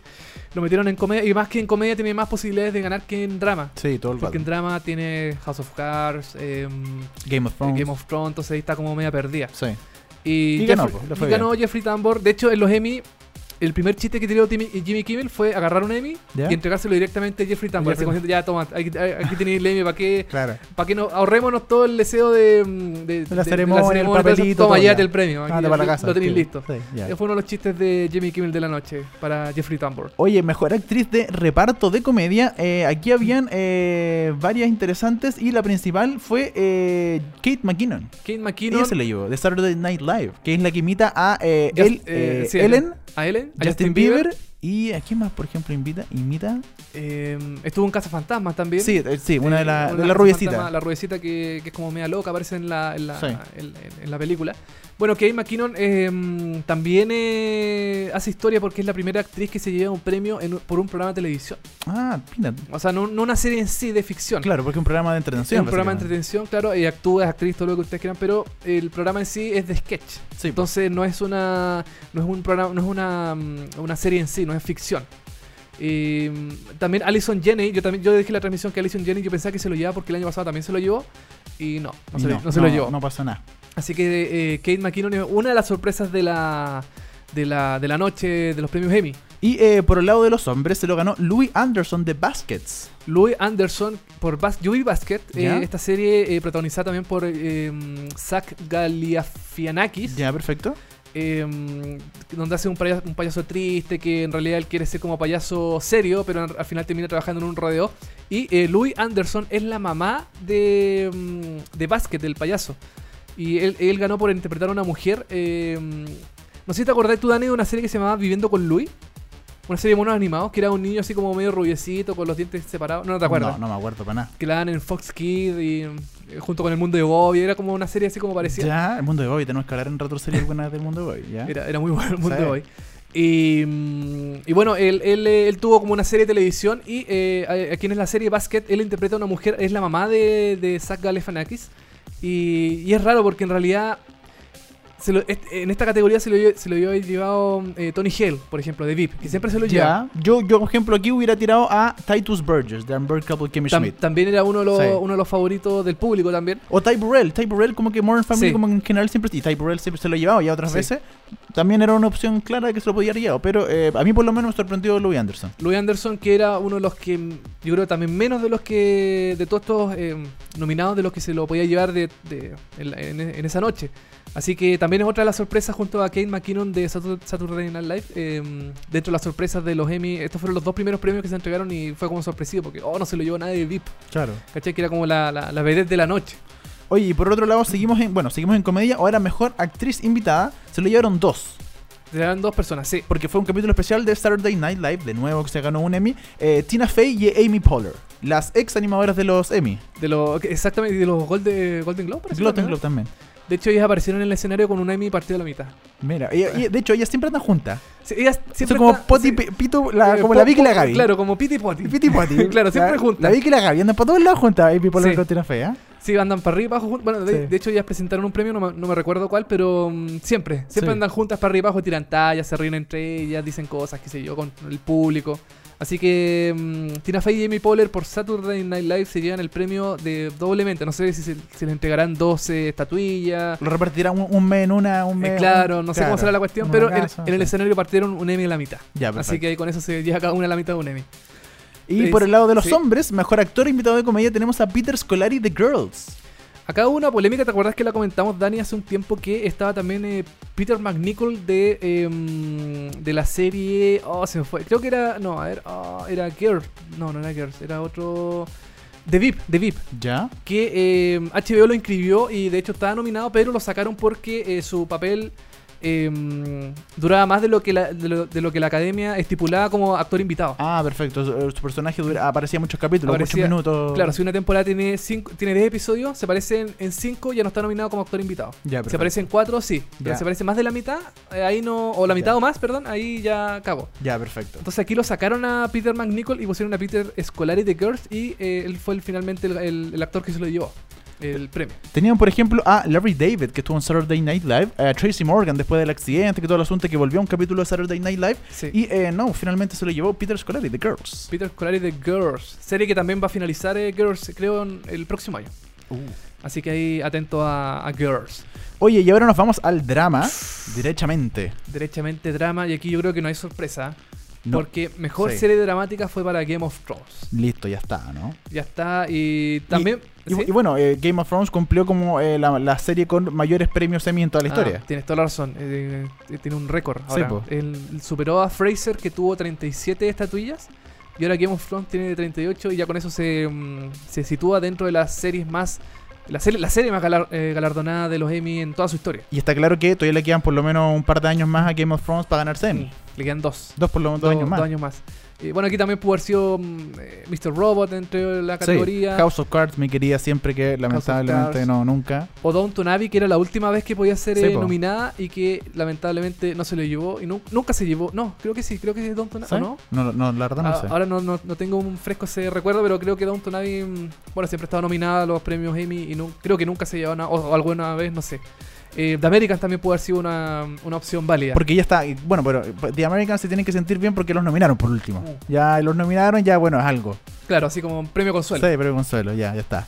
lo metieron en comedia. Y más que en comedia tiene más posibilidades de ganar que en drama. sí, todo el Porque rato. en drama tiene House of Cards, eh, Game of Thrones. Game of Thrones, entonces ahí está como media perdida. Sí. Y, Y ganó, Jeffrey, pues, y ganó Jeffrey Tambor. De hecho, en los Emmy, el primer chiste que tiró Timmy- Jimmy Kimmel fue agarrar un Emmy ¿Ya? y entregárselo directamente a Jeffrey Tambor. Así como diciendo, ya, toma, aquí, aquí tenéis el Emmy, ¿para qué? Claro. Para que no ahorrémonos todo el deseo de, mm, de, la ceremonia, el papelito, Toma, llévate el premio. Aquí Anda para la lo- casa. Lo tenéis sí. listo. Sí, fue uno de los chistes de Jimmy Kimmel de la noche para Jeffrey Tambor. Oye, mejor actriz de reparto de comedia. eh, aquí habían eh, varias interesantes y la principal fue eh, Kate McKinnon. Kate McKinnon. Ella se la llevó, de Saturday Night Live, que es la que imita a eh, Just- él, sí, Ellen, A Ellen. a Justin, Bieber, y a quién más, por ejemplo, invita, imita. Eh, estuvo en Casa Fantasmas también. Sí, eh, sí, una de Eh, la, una la Casa rubiecita. Fantasma, la rubiecita que, que es como media loca, aparece en la, en la, Sí. en, en- en la película. Bueno, Kate McKinnon eh, también eh, hace historia porque es la primera actriz que se lleva un premio en por un programa de televisión. Ah, mira. O sea, no, no una serie en sí de ficción. Claro, porque es un programa de Es entretención. un programa de entretención, claro, y actúa, es actriz, todo lo que ustedes quieran, pero el programa en sí es de sketch. Sí, Entonces no es una no es un programa, no es una, mm, una serie en sí, no es ficción. Y, mm, también Alison Jenney, yo también yo dije la transmisión que Alison Jenney yo pensaba que se lo llevaba porque el año pasado también se lo llevó y no, no, Y se, lo- no se lo llevó. No pasa nada. Así que eh, Kate McKinnon es una de las sorpresas de la de la, de la noche de los premios Emmy. Y eh, por el lado de los hombres se lo ganó Louis Anderson de Baskets. Louis Anderson por Bas Yui Basket, eh, esta serie eh, protagonizada también por eh, Zach Galifianakis. Ya, perfecto. eh, donde hace un payaso, un payaso triste que en realidad él quiere ser como payaso serio, pero al al final termina trabajando en un rodeo. Y Louis Anderson es la mamá de, mm, de Basket, del payaso. Y él, él ganó por interpretar a una mujer. eh, no sé si te acordás tú, Dani, de una serie que se llamaba Viviendo con Louis. Una serie de monos animados que era un niño así como medio rubiecito, con los dientes separados. No, no te acuerdas. No, no me acuerdo para nada. Que la dan en Fox Kids y eh, junto con el mundo de Bobby. Era como una serie así como parecía. Ya, el mundo de Bobby. Tenemos que hablar en rato series buenas del mundo de Bobby. ¿ya? Era, era muy bueno el mundo de hoy. Y, y bueno, él, él, eh, él tuvo como una serie de televisión y eh, aquí en la serie Basket él interpreta a una mujer, es la mamá de, de Zach Galifianakis. Y, es raro porque en realidad se lo- en esta categoría se lo, se lo había llevado eh, Tony Hale, por ejemplo, de VIP, que siempre se lo lleva. Ya, yo, yo, por ejemplo, aquí hubiera tirado a Titus Burgess de Unbreakable Kimmy Tam- Schmidt. también era uno de, los, Sí. uno de los favoritos del público también. O Ty Burrell. Ty Burrell, como que Modern Family, Sí. como en general siempre. Y Ty Burrell siempre se lo ha llevado y otras Sí. veces. También era una opción clara de que se lo podía haber llevado. Pero eh, a mí, por lo menos, me sorprendió Louis Anderson. Louis Anderson, que era uno de los que, yo creo también menos de los que, de todos estos eh, nominados, de los que se lo podía llevar de, de- en, en- en esa noche. Así que también es otra de las sorpresas junto a Kate McKinnon de Satur- Saturday Night Live. eh, dentro de las sorpresas de los Emmy, estos fueron los dos primeros premios que se entregaron y fue como sorpresivo porque, oh, no se lo llevó nadie de VIP. Claro. ¿Cachai? Que era como la, la, la vedette de la noche. Oye, y por otro lado, seguimos en. Bueno, seguimos en comedia. Ahora, mejor actriz invitada. Se lo llevaron dos. Eran dos personas, sí. Porque fue un capítulo especial de Saturday Night Live. De nuevo, que se ganó un Emmy. eh, Tina Fey y Amy Poehler. Las ex animadoras de los Emmy. De los, exactamente, de los Golden, Golden Globe. ¿no? Globe también. De hecho, ellas aparecieron en el escenario con un Emmy partido a la mitad. Mira, ella- ella- de hecho, ellas siempre andan juntas. Sí, ellas siempre Son como están- Poti, sí. Pi- Pito, la- Eh, como la Vicky y la Gaby. Claro, como Piti y Poti. Piti y Poti. claro, siempre La- juntas. La Vicky y la Gaby andan para todos lados juntas. Amy Poehler Sí. con Tina Fey, ¿ah? Sí, andan para arriba y abajo. Bueno, de, Sí. de hecho, ellas presentaron un premio, no me, no me recuerdo cuál, pero mm, siempre. Siempre andan juntas para arriba y abajo, tiran tallas, se ríen entre ellas, dicen cosas, qué sé yo, con el público. Así que mm, Tina Fey y Amy Poehler por Saturday Night Live se llevan el premio de doblemente. No sé si se, si les entregarán 12 estatuillas. Lo repartirán un, un mes en una, un Eh, mes. claro, un- no sé cómo será la cuestión, pero en, el escenario partieron un Emmy a la mitad. Ya, Así que ahí con eso se lleva cada una a la mitad de un Emmy. Y por el lado de los sí. hombres, mejor actor invitado de comedia, tenemos a Peter Scolari de Girls. Acá hubo una polémica, ¿te acuerdas que la comentamos, Dani, hace un tiempo que estaba también eh, Peter McNichol de, em, de la serie... Oh, se me fue. Creo que era... No, a ver, oh, era Girls. No, no era Girls, era otro... The VIP, The VIP. ¿Ya? Que em, HBO lo inscribió y de hecho estaba nominado, pero lo sacaron porque eh, su papel em, duraba más de lo, que la, de, lo, de lo que la academia estipulaba como actor invitado. Ah, perfecto. Su, su personaje dura- aparecía en muchos capítulos, Aparecía- muchos minutos. Claro, si una temporada tiene cinco, tiene 10 episodios, se aparece en- en 5 ya no está nominado como actor invitado. Ya, se aparece en 4, sí. Pero Ya. se aparece más de la mitad, eh, ahí no. O la mitad Ya. o más, perdón, ahí ya cago. Ya, perfecto. Entonces aquí lo sacaron a Peter McNichol y pusieron a Peter Scolari de Girls y eh, él fue el- finalmente el, el- el actor que se lo llevó el premio. Tenían, por ejemplo, a Larry David, que estuvo en Saturday Night Live, a Tracy Morgan después del accidente, que todo el asunto, que volvió a un capítulo de Saturday Night Live. Sí. Y eh, no, finalmente se lo llevó Peter Scolari, The Girls. Peter Scolari de Girls, serie que también va a finalizar eh, Girls, creo, en el próximo año. Uh. Así que ahí atento a, a Girls. Oye, y ahora nos vamos al drama, derechamente. Derechamente drama, y aquí yo creo que no hay sorpresa. No, Porque mejor Sí. serie dramática fue para Game of Thrones. Listo, ya está, ¿no? Ya está, y también. Y, ¿sí? y bueno, eh, Game of Thrones cumplió como eh, la, la serie con mayores premios Emmy en toda la Ah, historia. tienes toda la razón. eh, tiene un récord. Sí, Ahora, po. Él superó a Fraser, que tuvo 37 estatuillas. Y ahora Game of Thrones tiene 38 y ya con eso se, mm, se sitúa dentro de las series más... La serie, la serie más galar- eh, galardonada de los Emmy en toda su historia. Y está claro que todavía le quedan por lo menos un par de años más a Game of Thrones para ganarse Emmy. Le quedan dos. Dos por lo menos dos Do- años más. dos años más. Eh, bueno, aquí también pudo haber sido mm, eh, Mr. Robot entre la Sí, categoría. House of Cards me quería siempre que lamentablemente no, nunca. O Downton Abbey, que era la última vez que podía ser Sí, eh, nominada y que lamentablemente no se lo llevó. Y nu- nunca se llevó. No, creo que sí, creo que es Downton Abbey. ¿Sí? ¿o no? No, no, la verdad no Ah, sé. Ahora no, no, no tengo un fresco ese recuerdo, pero creo que Downton Abbey, mm, bueno, siempre ha estado nominada a los premios Emmy y no, creo que nunca se llevó nada, o, o alguna vez, no sé. Eh, The Americans también puede haber sido una, una opción válida. Porque ya está, bueno, pero The Americans se tienen que sentir bien porque los nominaron por último. Mm. Ya los nominaron, ya bueno, es algo. Claro, así como un premio consuelo. Sí, pero consuelo, ya, ya está.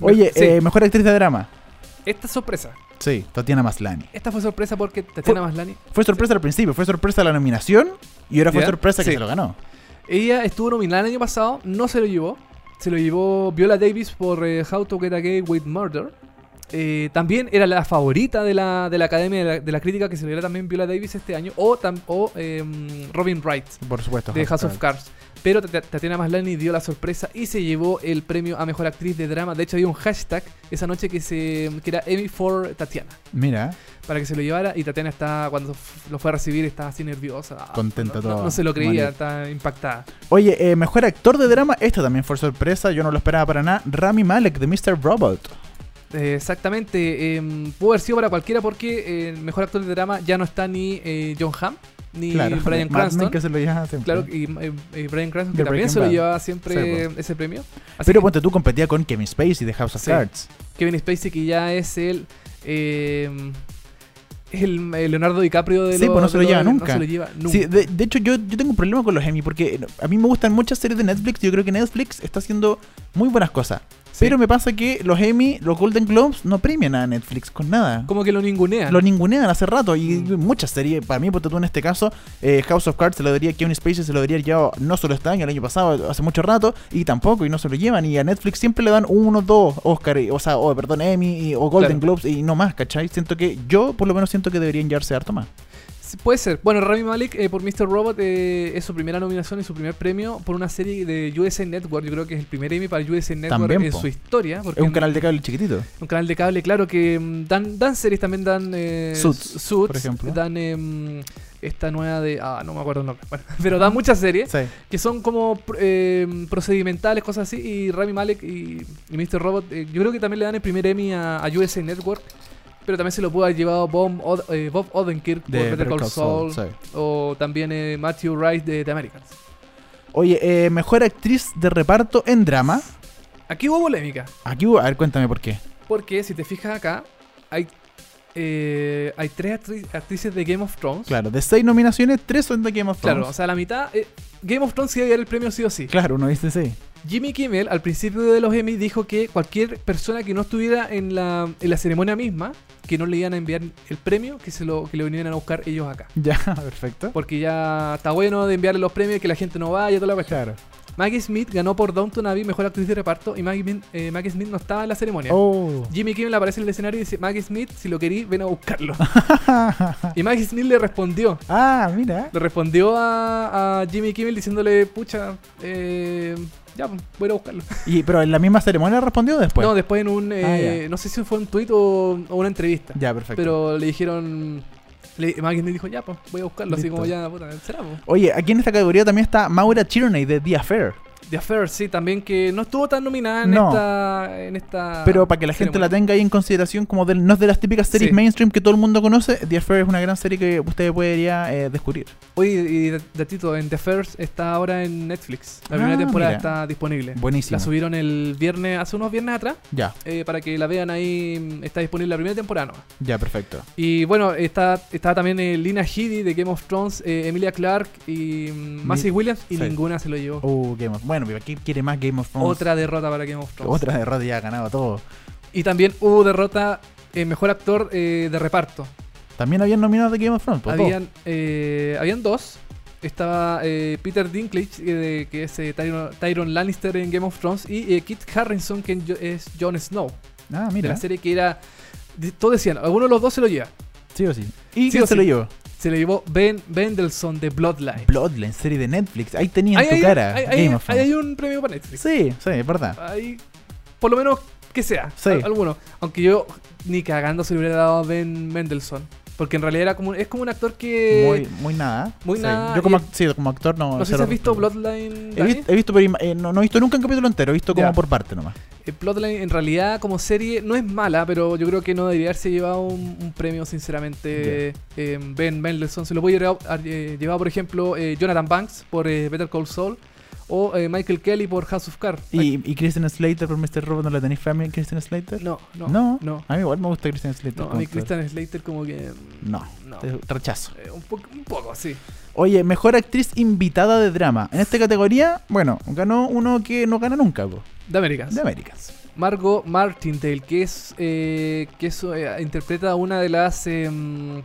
Oye, Sí. eh, mejor actriz de drama. Esta es sorpresa. Sí, Tatiana Maslany. Esta fue sorpresa porque Tatiana Maslany, Fue sorpresa al principio, fue sorpresa la nominación y ahora fue sorpresa que Sí. se lo ganó. ella estuvo nominada el año pasado, no se lo llevó. Se lo llevó Viola Davis por eh, How to Get a Gay with Murder. Eh, también era la favorita de la, de la Academia de la, de la Crítica que diera también Viola Davis este año. O, tam- o em, Robin Wright. Por supuesto. de House of Cards. Pero Tat- Tatiana Maslany dio la sorpresa y se llevó el premio a mejor actriz de drama. De hecho, había un hashtag esa noche que se que era Emmy for Tatiana Mira, para que se lo llevara. Y Tatiana está cuando lo fue a recibir estaba así nerviosa, Contenta no, no- toda, no se lo creía, está impactada. Oye, eh, mejor actor de drama, esta también fue sorpresa, yo no lo esperaba para nada. Rami Malek de Mr. Robot. Eh, exactamente, eh, pudo haber sido para cualquiera porque eh, el mejor actor de drama ya no está ni eh, John Hamm ni Claro, Brian Cranston. que se lo lleva siempre. Claro, y eh, Brian Cranston que también se lo llevaba siempre Sí, ese premio. Así Pero que- ponte tú competía con Kevin Spacey de House of Sí. Cards. Kevin Spacey que ya es el eh, el, el Leonardo DiCaprio de Sí, los- pues no se lo lleva los- nunca. No se lo lleva nunca. Sí, de, de hecho yo, yo tengo un problema con los Emmy porque a mí me gustan muchas series de Netflix. Yo creo que Netflix está haciendo muy buenas cosas. Sí. Pero me pasa que los Emmy, los Golden Globes, no premian a Netflix con nada. Como que lo ningunean. Lo ningunean hace rato y Mm. muchas series, para mí, porque tú en este caso, eh, House of Cards se lo daría Kevin Spacey, se lo daría ya no solo este año, el año pasado, hace mucho rato, y tampoco, y no se lo llevan, y a Netflix siempre le dan uno, dos Oscar, y- o sea, o perdón, Emmy y- o Golden Claro. Globes, y no más, ¿cachai? Siento que, yo por lo menos siento que deberían llevarse harto más. Puede ser. Bueno, Rami Malek eh, por Mr. Robot eh, es su primera nominación y su primer premio por una serie de USA Network. Yo creo que es el primer Emmy para USA Network También, en po. su historia. Porque Es un canal de cable chiquitito. un canal de cable, claro, que mm, dan, dan series, también dan eh, Suits, Suits, por ejemplo. Dan em, esta nueva de... Ah, no me acuerdo el nombre. Bueno, pero dan muchas series. Sí. que son como eh, procedimentales, cosas así. Y Rami Malek y, y Mr. Robot, eh, yo creo que también le dan el primer Emmy a, a USA Network. Pero también se lo pudo haber llevado Bob, Od- eh, Bob Odenkirk por De Better Call Saul. Sí. O también eh, Matthew Rice de The Americans. Oye, eh, mejor actriz de reparto en drama. Aquí hubo polémica. Aquí hubo, a ver, cuéntame por qué. Porque si te fijas acá, hay, eh, hay tres actri- actrices de Game of Thrones. Claro, de seis nominaciones, tres son de Game of Thrones. Claro, o sea, la mitad. Game of Thrones sí iba a el premio sí o sí. Claro, uno dice sí. Jimmy Kimmel al principio de los Emmy dijo que cualquier persona que no estuviera en la, en la ceremonia misma, que no le iban a enviar el premio, que se lo que le vinieran a buscar ellos acá. Ya, perfecto. Porque ya está bueno de enviarle los premios, que la gente no vaya, toda la cuestión. Claro. Maggie Smith ganó por Downton Abbey mejor actriz de reparto y Maggie, eh, Maggie Smith no estaba en la ceremonia. Oh. Jimmy Kimmel aparece en el escenario y dice, Maggie Smith, si lo querís, ven a buscarlo. y Maggie Smith le respondió. ah, mira. Le respondió a, a Jimmy Kimmel diciéndole, pucha, eh, ya, pues, voy a buscarlo. Y, pero en la misma ceremonia respondió después. no, después en un, eh, Ah, ya. no sé si fue un tweet o, o una entrevista. ya, perfecto. Pero le dijeron, Le, alguien me dijo, ya, pues, voy a buscarlo. Así como ya, puta, será, pues. Oye, aquí en esta categoría también está Maura Tierney de The Affair. The Affair, sí, también que no estuvo tan nominada en No. esta. En esta Pero para que la gente la tenga ahí en consideración, como del- no es de las típicas series Sí. mainstream que todo el mundo conoce, The Affair es una gran serie que usted podría eh, descubrir. Oye, y de- datito, en The Affair está ahora en Netflix. La Ah, primera temporada mira. está disponible. Buenísimo. La subieron el viernes, hace unos viernes atrás, Ya, eh, para que la vean ahí. Está disponible la primera temporada. ¿no? ya, perfecto. Y bueno, está, está también eh, Lina Headey de Game of Thrones, eh, Emilia Clarke y mm, Massey Williams, y sí. ninguna se lo llevó. Uh, Game of Bueno, pero aquí quiere más Game of Thrones. Otra derrota para Game of Thrones. Otra derrota ya ha ganado todo. Y también hubo derrota en mejor actor eh, de reparto. También habían nominados de Game of Thrones. pues. Habían, eh, habían dos. Estaba eh, Peter Dinklage, eh, de- que es eh, Tyron, Tyron Lannister en Game of Thrones, y eh, Kit Harrison, que es Jon Snow. Ah, De mira. la serie que era. de- Todos decían, alguno de los dos se lo lleva. Sí o sí. ¿Y Sí quién o se sí. lo llevó? Se lo llevó Ben Bendelson de Bloodline. Bloodline, serie de Netflix. Ahí tenía en Ahí tu cara ahí- Game of hay un premio para Netflix. Sí, sí, es verdad. Ahí, por lo menos que sea. Sí. al- Alguno. Aunque yo ni cagando se lo hubiera dado a Ben Mendelssohn. Porque en realidad era como, es como un actor que. muy, muy nada. muy Sí. nada, Yo como, sí, actor no. no sé si has visto. Bloodline. He, visto, he visto, pero eh, no, no he visto nunca un capítulo entero, he visto como por parte nomás. Eh, Bloodline en realidad como serie no es mala, pero yo creo que no debería haberse llevado un, un premio, sinceramente. eh, ben Mendelssohn se lo puede llevar, llevar, por ejemplo, Jonathan Banks por Better Call Saul o eh, Michael Kelly por House of Cards. ¿Y, y Kristen Slater por Mr. Robot no le tenéis fe a mí, Kristen Slater? No, no, no. no. A mí igual me gusta Kristen Slater. No, a mí. Christian Slater como que... No, No. te rechazo. eh, un, poco, un poco, sí. Oye, mejor actriz invitada de drama. En esta categoría, bueno, ganó uno que no gana nunca, po, De Américas. de Américas. Margot Martindale, que es eh, que es, interpreta una de las em,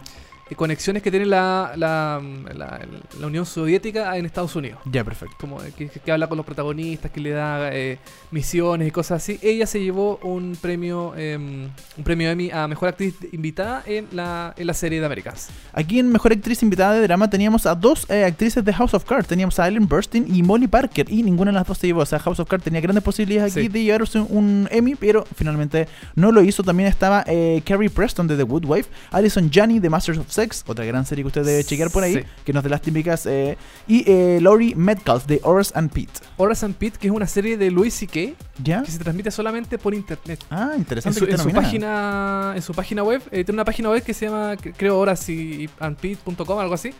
conexiones que tiene la, la, la- la Unión Soviética en Estados Unidos. Ya, perfecto. Como de que, que habla con los protagonistas, que le da eh, misiones y cosas así. Ella se llevó un premio em, un premio Emmy a mejor actriz invitada en la, en la serie de Américas. Aquí en Mejor Actriz Invitada de Drama teníamos a dos eh, actrices de House of Cards. Teníamos a Ellen Burstyn y Molly Parker. Y ninguna de las dos se llevó. O sea, House of Cards tenía grandes posibilidades aquí Sí. de llevarse un, un Emmy, pero finalmente no lo hizo. También estaba eh, Carrie Preston de The Good Wife, Alison Janney de Masters of Sex, otra gran serie que usted debe chequear por ahí, Sí. que no es de las típicas. eh, y eh, Laurie Metcalf de Horace and Pete. Horace and Pete, que es una serie de Louis C.K. ¿Ya? que se transmite solamente por internet. Ah, En interesante. su, que en su página en su página web eh, tiene una página web que se llama cre- creo horaceandpete.com algo así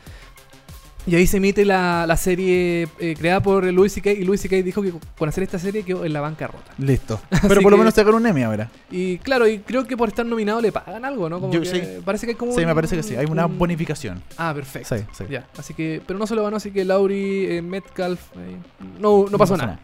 y ahí se emite la, la serie eh, creada por Louis C.K. y Louis C.K. dijo que con hacer esta serie quedó en la bancarrota Listo. Pero por lo menos ganó un Emmy ahora. y claro y creo que por estar nominado le pagan algo ¿no? Como Yo que sí. parece que hay como Sí, me un- parece que sí. Hay una un- bonificación. ah perfecto Sí, sí. ya así que pero no se lo ganó así que Laurie eh, Metcalf eh, no, no pasó nada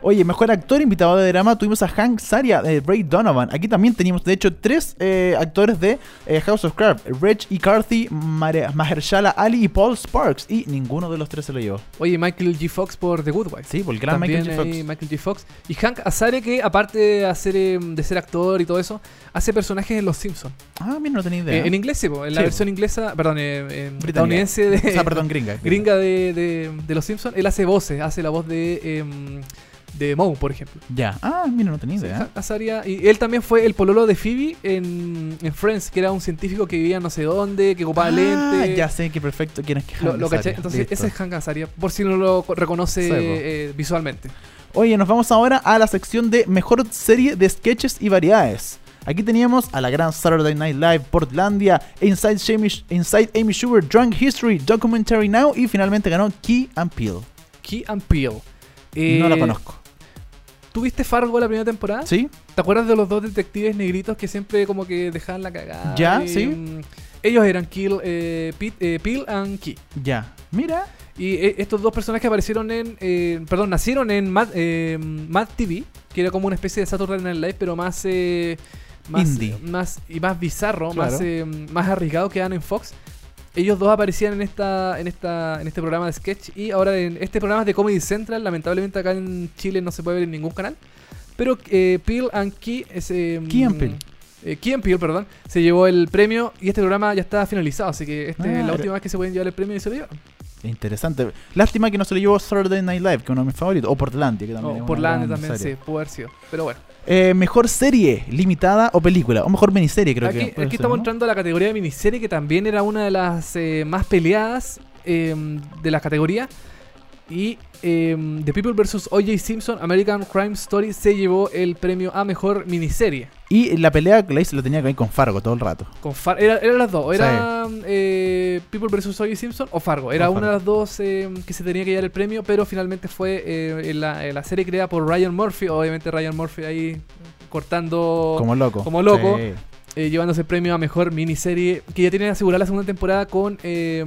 Oye, mejor actor invitado de drama tuvimos a Hank Saria de Ray Donovan. Aquí también teníamos, de hecho, tres eh, actores de eh, House of Cards: Reg E. Carthy, Mare- Mahershala Ali y Paul Sparks. Y ninguno de los tres se lo llevó. oye Michael G. Fox por The Good Wife Sí, por el gran También Michael ahí Fox. Michael J. Fox. Y Hank Azaria, que aparte de, hacer, eh, de ser actor y todo eso, hace personajes en Los Simpsons. Ah, mira, no tenía idea. Eh, en inglés, sí, po, en la Sí, versión inglesa, perdón, eh, estadounidense de, o sea, perdón, gringa. gringa de, de- de Los Simpsons, él hace voces, hace la voz de, em, de Moe, por ejemplo. Ya. Ah, mira, no tenía idea. Azaria, y él también fue el pololo de Phoebe en, en Friends, que era un científico que vivía no sé dónde, que ocupaba Ah, lentes. ya sé que perfecto. ¿Quién es que Lo, Hank lo Azaria. caché. Entonces, Listo. ese es Hank Azaria, por si no lo co- reconoce eh, visualmente. Oye, nos vamos ahora a la sección de mejor serie de sketches y variedades. Aquí teníamos a la gran Saturday Night Live, Portlandia, Inside, Amy- Inside Amy Schumer, Drunk History, Documentary Now y finalmente ganó Key and Peele. Key and Peele. no la Eh, conozco. ¿Tuviste Fargo la primera temporada? ¿Sí? ¿Te acuerdas de los dos detectives negritos que siempre como que dejaban la cagada? Ya, Y, sí. mm, ellos eran Kill, eh, Pete- eh, Peel and Key. Ya. Mira. Y eh, estos dos personajes aparecieron en. eh, perdón, nacieron en Mad, Mad TV, que era como una especie de Saturday Night Live, pero más. eh, más Indie. más y más bizarro, Claro. más, eh, más arriesgado que dan en Fox. Ellos dos aparecían en esta, en esta, en este programa de sketch y ahora en este programa es de Comedy Central. Lamentablemente acá en Chile no se puede ver en ningún canal. Pero eh, Peel and Key, ese, Key and Peele. eh, Key and Peele, perdón, se llevó el premio y este programa ya está finalizado, así que esta Ah, es la era- última vez que se pueden llevar el premio y se lo llevan. Interesante. Lástima que no se lo llevó Saturday Night Live, que es uno de mis favoritos. O Portlandia, que también es una Portlandia también, serie. sí, pudo haber sido. Pero bueno, Eh, mejor serie limitada o película. O mejor miniserie, creo aquí, que. aquí ser, estamos ¿no? entrando a la categoría de miniserie, que también era una de las eh, más peleadas eh, de las categorías. Y eh, The People vs. O.J. Simpson, American Crime Story, se llevó el premio a mejor miniserie. Y la pelea hice lo tenía que ir con Fargo todo el rato. Con Far- era, eran las dos, o era eh, People vs. O.J. Simpson o Fargo. Era O una de las dos eh, que se tenía que llevar el premio, pero finalmente fue eh, la, serie creada por Ryan Murphy. Obviamente Ryan Murphy ahí cortando, Como loco. como loco. Sí. Eh, llevándose el premio a mejor miniserie, que ya tiene asegurada la segunda temporada con eh,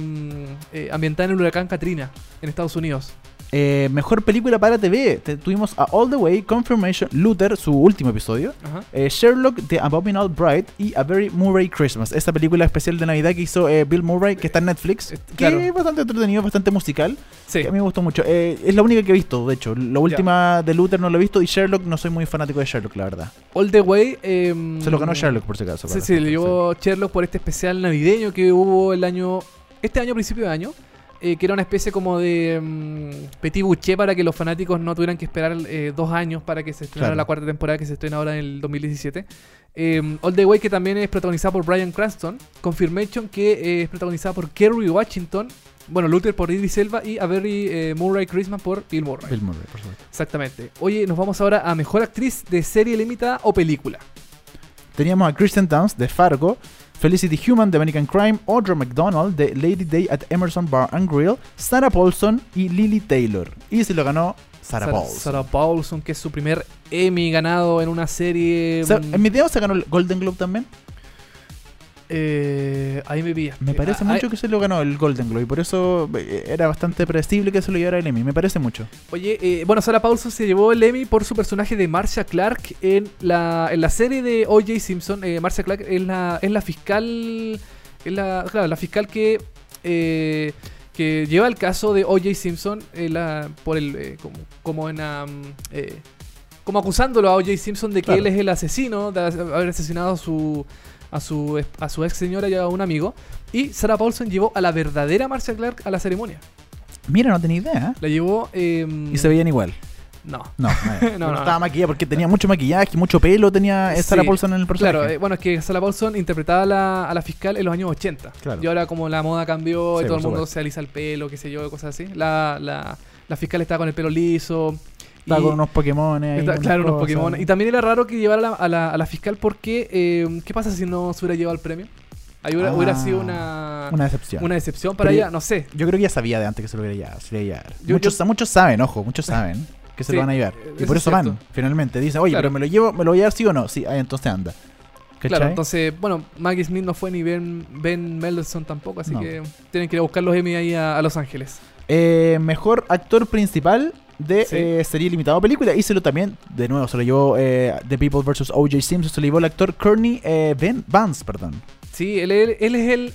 eh, ambientada en el huracán Katrina en Estados Unidos. Eh, mejor película para TV. Te- tuvimos a All the Way, Confirmation, Luther, su último episodio. Eh, Sherlock, The Abominable Bride y A Very Murray Christmas. Esta película especial de Navidad que hizo eh, Bill Murray, que está en Netflix. Que claro. es bastante entretenido, bastante musical. Sí. que a mí me gustó mucho. Es la única que he visto, de hecho. La última de Luther no la he visto y Sherlock no soy muy fanático de Sherlock, la verdad. All the Way. eh, Se lo ganó Sherlock, por si acaso. Sí, sí, le llevó Sherlock por este especial navideño que hubo el año. Este año, principio de año. Eh, que era una especie como de mm, petit bouché para que los fanáticos no tuvieran que esperar eh, dos años para que se estrenara Claro. la cuarta temporada que se estrena ahora en el 2017. Eh, All the Way, que también es protagonizada por Brian Cranston. Confirmation, que eh, es protagonizada por Kerry Washington. Bueno, Luther por Idris Elba y A eh, Murray Christmas por Bill Murray. Bill Murray, por supuesto. Exactamente. Oye, nos vamos ahora a mejor actriz de serie limitada o película. Teníamos a Kristen Dunst de Fargo, Felicity Human de American Crime, Audra McDonald de Lady Day at Emerson Bar and Grill, Sarah Paulson y Lily Taylor. Y se lo ganó Sarah, Paulson. Sarah Paulson, que es su primer Emmy ganado en una serie. Sa- mm, ¿En mi video se ganó el Golden Globe también? Eh, ahí me pilla. Me parece mucho que se lo ganó el Golden Globe y por eso eh, era bastante predecible que se lo llevara el Emmy. Me parece mucho. Oye, eh, bueno, Sarah Paulson se llevó el Emmy por su personaje de Marcia Clark en la, en la serie de O.J. Simpson. Eh, Marcia Clark es la, es la fiscal. Es la, claro, la fiscal que. eh, que lleva el caso de O.J. Simpson eh, la- por el como, como en eh, como acusándolo a O.J. Simpson de que Claro. él es el asesino de haber asesinado a su a su a su ex señora y a un amigo y Sarah Paulson llevó a la verdadera Marcia Clark a la ceremonia Mira, no tenía idea. ¿eh? la llevó em, Y se veían igual. no No, no, No, no. estaba maquillada porque tenía mucho maquillaje, mucho pelo, tenía eh, Sarah Paulson en el personaje. Claro, eh, bueno, es que Sarah Paulson interpretaba a la, a la fiscal en los años 80. Claro. Y ahora como la moda cambió Sí, y todo el mundo supuesto. se alisa el pelo, qué sé yo, cosas así. La, la, la fiscal estaba con el pelo liso. Estaba y- con unos Pokémon ahí. está- claro, unos. Pokémon. Y también era raro que llevara a la, a la, a la fiscal porque... eh, ¿Qué pasa si no se hubiera llevado el premio? Ahí hubiera, Ah, hubiera sido una, Una decepción. una decepción para Pero ella, no sé. Yo creo que ya sabía de antes que se lo iba a llevar. muchos, yo- muchos saben, ojo, muchos saben que se Sí, lo van a llevar. eh, Y eso por es eso van, finalmente. Dicen, oye, Claro. pero me lo llevo, me lo voy a llevar sí o no. Sí, ahí entonces anda. ¿Cachai? Claro, entonces, bueno, Maggie Smith no fue ni Ben, ben Mendelssohn tampoco, así No. que tienen que ir a buscar los Emmy ahí a, a Los Ángeles. Eh, mejor actor principal de Sí. eh, serie limitada o película. Y se lo también, de nuevo, se lo llevó eh, The People vs. O.J. Simpson. Se lo llevó el actor Courtney eh, Ben Vance, perdón. Sí, él, él- él es el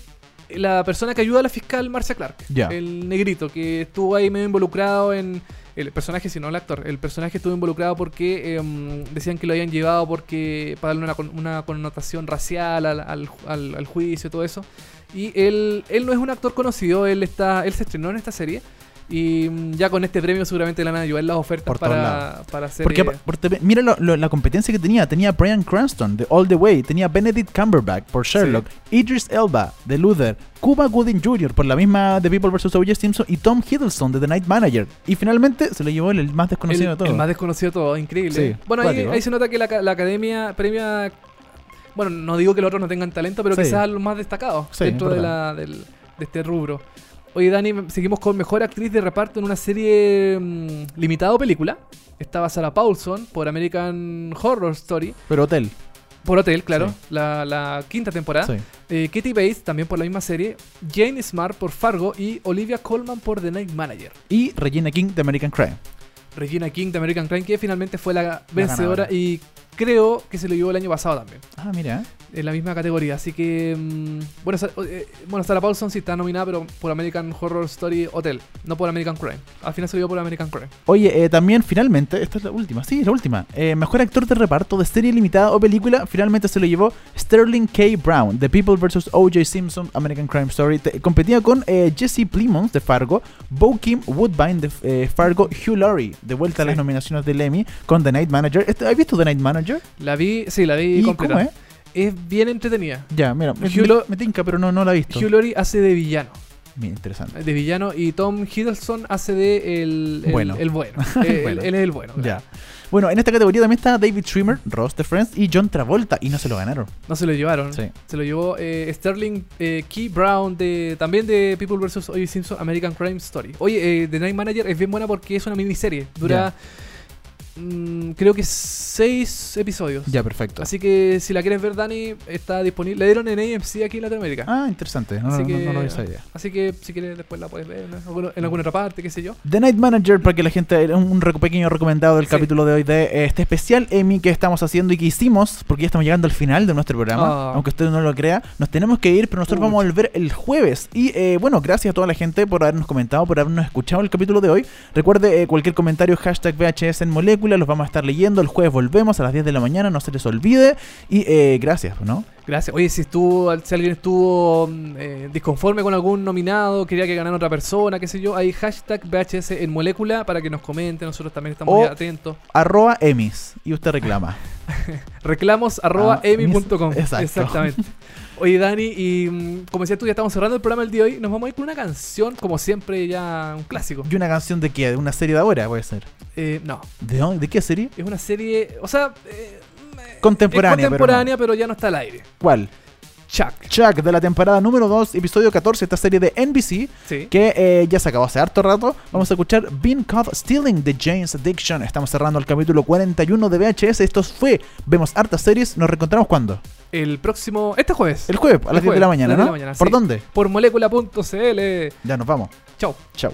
la persona que ayuda a la fiscal Marcia Clark. Ya. El negrito que estuvo ahí medio involucrado en. El personaje, si no el actor. El personaje estuvo involucrado porque em, decían que lo habían llevado porque para darle una, una connotación racial al, al, al- al juicio y todo eso. Y él, él no es un actor conocido, él está él se estrenó en esta serie. Y mm, ya con este premio seguramente le van a ayudar las ofertas Por todos para, para hacer. Porque, eh, porque mira lo- lo- la competencia que tenía. Tenía Brian Cranston de All the Way. Tenía Benedict Cumberbatch por Sherlock. Idris Elba de Luther. Cuba Gooding Jr. por la misma The People vs. O.J. Simpson. Y Tom Hiddleston de The Night Manager. Y finalmente se lo llevó el, el más desconocido el, de todos. el más desconocido de todo, increíble. Sí, bueno, ahí, se nota que la, ca- la academia premia. Bueno, no digo que los otros no tengan talento, pero Sí. quizás los más destacados dentro de, la, del- de este rubro. Oye, Dani, seguimos con mejor actriz de reparto en una serie mm, limitada o película. Estaba Sarah Paulson por American Horror Story. Pero Hotel. Por Hotel, claro, Sí. la, la quinta temporada. Sí. Eh, Katie Bates, también por la misma serie. Jane Smart por Fargo. Y Olivia Colman por The Night Manager. Y Regina King de American Crime. Regina King de American Crime, que finalmente fue la vencedora y creo que se lo llevó el año pasado también. Ah, mira. En la misma categoría. Así que. mm, bueno, eh, bueno, Sarah Paulson sí está nominada, pero por American Horror Story Hotel. No por American Crime. Al final se lo por American Crime. Oye, eh, también finalmente, esta es la última, sí, es la última. Eh, mejor actor de reparto de serie limitada o película, finalmente se lo llevó Sterling K. Brown, The People vs. O.J. Simpson, American Crime Story. Te- competía con eh, Jesse Plimons de Fargo, Bo Kim Woodbine de Fargo, Hugh Laurie, de vuelta a las nominaciones del Emmy, con The Night Manager. Este- ¿Has visto The Night Manager? La vi, sí, la vi ¿Y completa. cómo es? Bien entretenida. Ya, mira, me, Hugh Lau- me tinca, pero no, no la he visto. Hugh Laurie hace de villano. Bien, interesante. De villano y Tom Hiddleston hace de el, el Bueno. el bueno. Eh, Bueno. Él, es el bueno. Ya. Bueno, en esta categoría también está David Schwimmer, Ross de Friends y John Travolta, y no se lo ganaron. No se lo llevaron. Sí. Se lo llevó eh, Sterling eh, Key Brown de también de People vs. O.J. Simpson American Crime Story. Oye, eh, The Night Manager es bien buena porque es una miniserie. Dura mm, creo que seis episodios. Ya, perfecto. Así que si la quieres ver, Dani, está disponible. La dieron en AMC aquí en Latinoamérica. Ah, interesante. No, así, no, que, no, no lo sabía. así que si quieres después la puedes ver en alguna, en alguna otra parte, qué sé yo. The Night Manager, para que la gente, un pequeño recomendado del Sí. capítulo de hoy de este especial Emmy que estamos haciendo y que hicimos, porque ya estamos llegando al final de nuestro programa, Ah. aunque usted no lo crea, nos tenemos que ir, pero nosotros vamos a volver el jueves. Y eh, bueno, gracias a toda la gente por habernos comentado, por habernos escuchado el capítulo de hoy. Recuerde eh, cualquier comentario, hashtag VHS en molécula, los vamos a estar leyendo. El jueves volvemos a las 10 de la mañana, no se les olvide. Y eh, gracias, ¿no? Gracias. Oye, si estuvo, si alguien estuvo mm, eh, disconforme con algún nominado, quería que ganara otra persona, qué sé yo, hay hashtag VHS en molécula para que nos comente, nosotros también estamos O- atentos. Arroba Emmys. Y usted reclama. Reclamos arroba Ah, exacto. Exactamente. Oye, Dani, y mm, como decías tú, ya estamos cerrando el programa el día de hoy. Nos vamos a ir con una canción, como siempre, ya un clásico. ¿Y una canción de qué? ¿De una serie de ahora puede ser? Eh, no, ¿De, dónde? ¿De qué serie? es una serie, o sea, eh, Contemporánea, es contemporánea, pero, ya no está al aire. ¿Cuál? Chuck. Chuck de la temporada número 2, episodio 14, esta serie de NBC, Sí. que eh, ya se acabó hace harto rato. Vamos a escuchar Being Caught Stealing de James Addiction. Estamos cerrando el capítulo 41 de VHS. Esto fue Vemos hartas series. ¿Nos reencontramos cuándo? El próximo, este jueves. El jueves, a las El 10 de la mañana, a las 10 ¿no? de la mañana, ¿Por sí. dónde? Por molécula.cl. Ya nos vamos. Chau. Chao.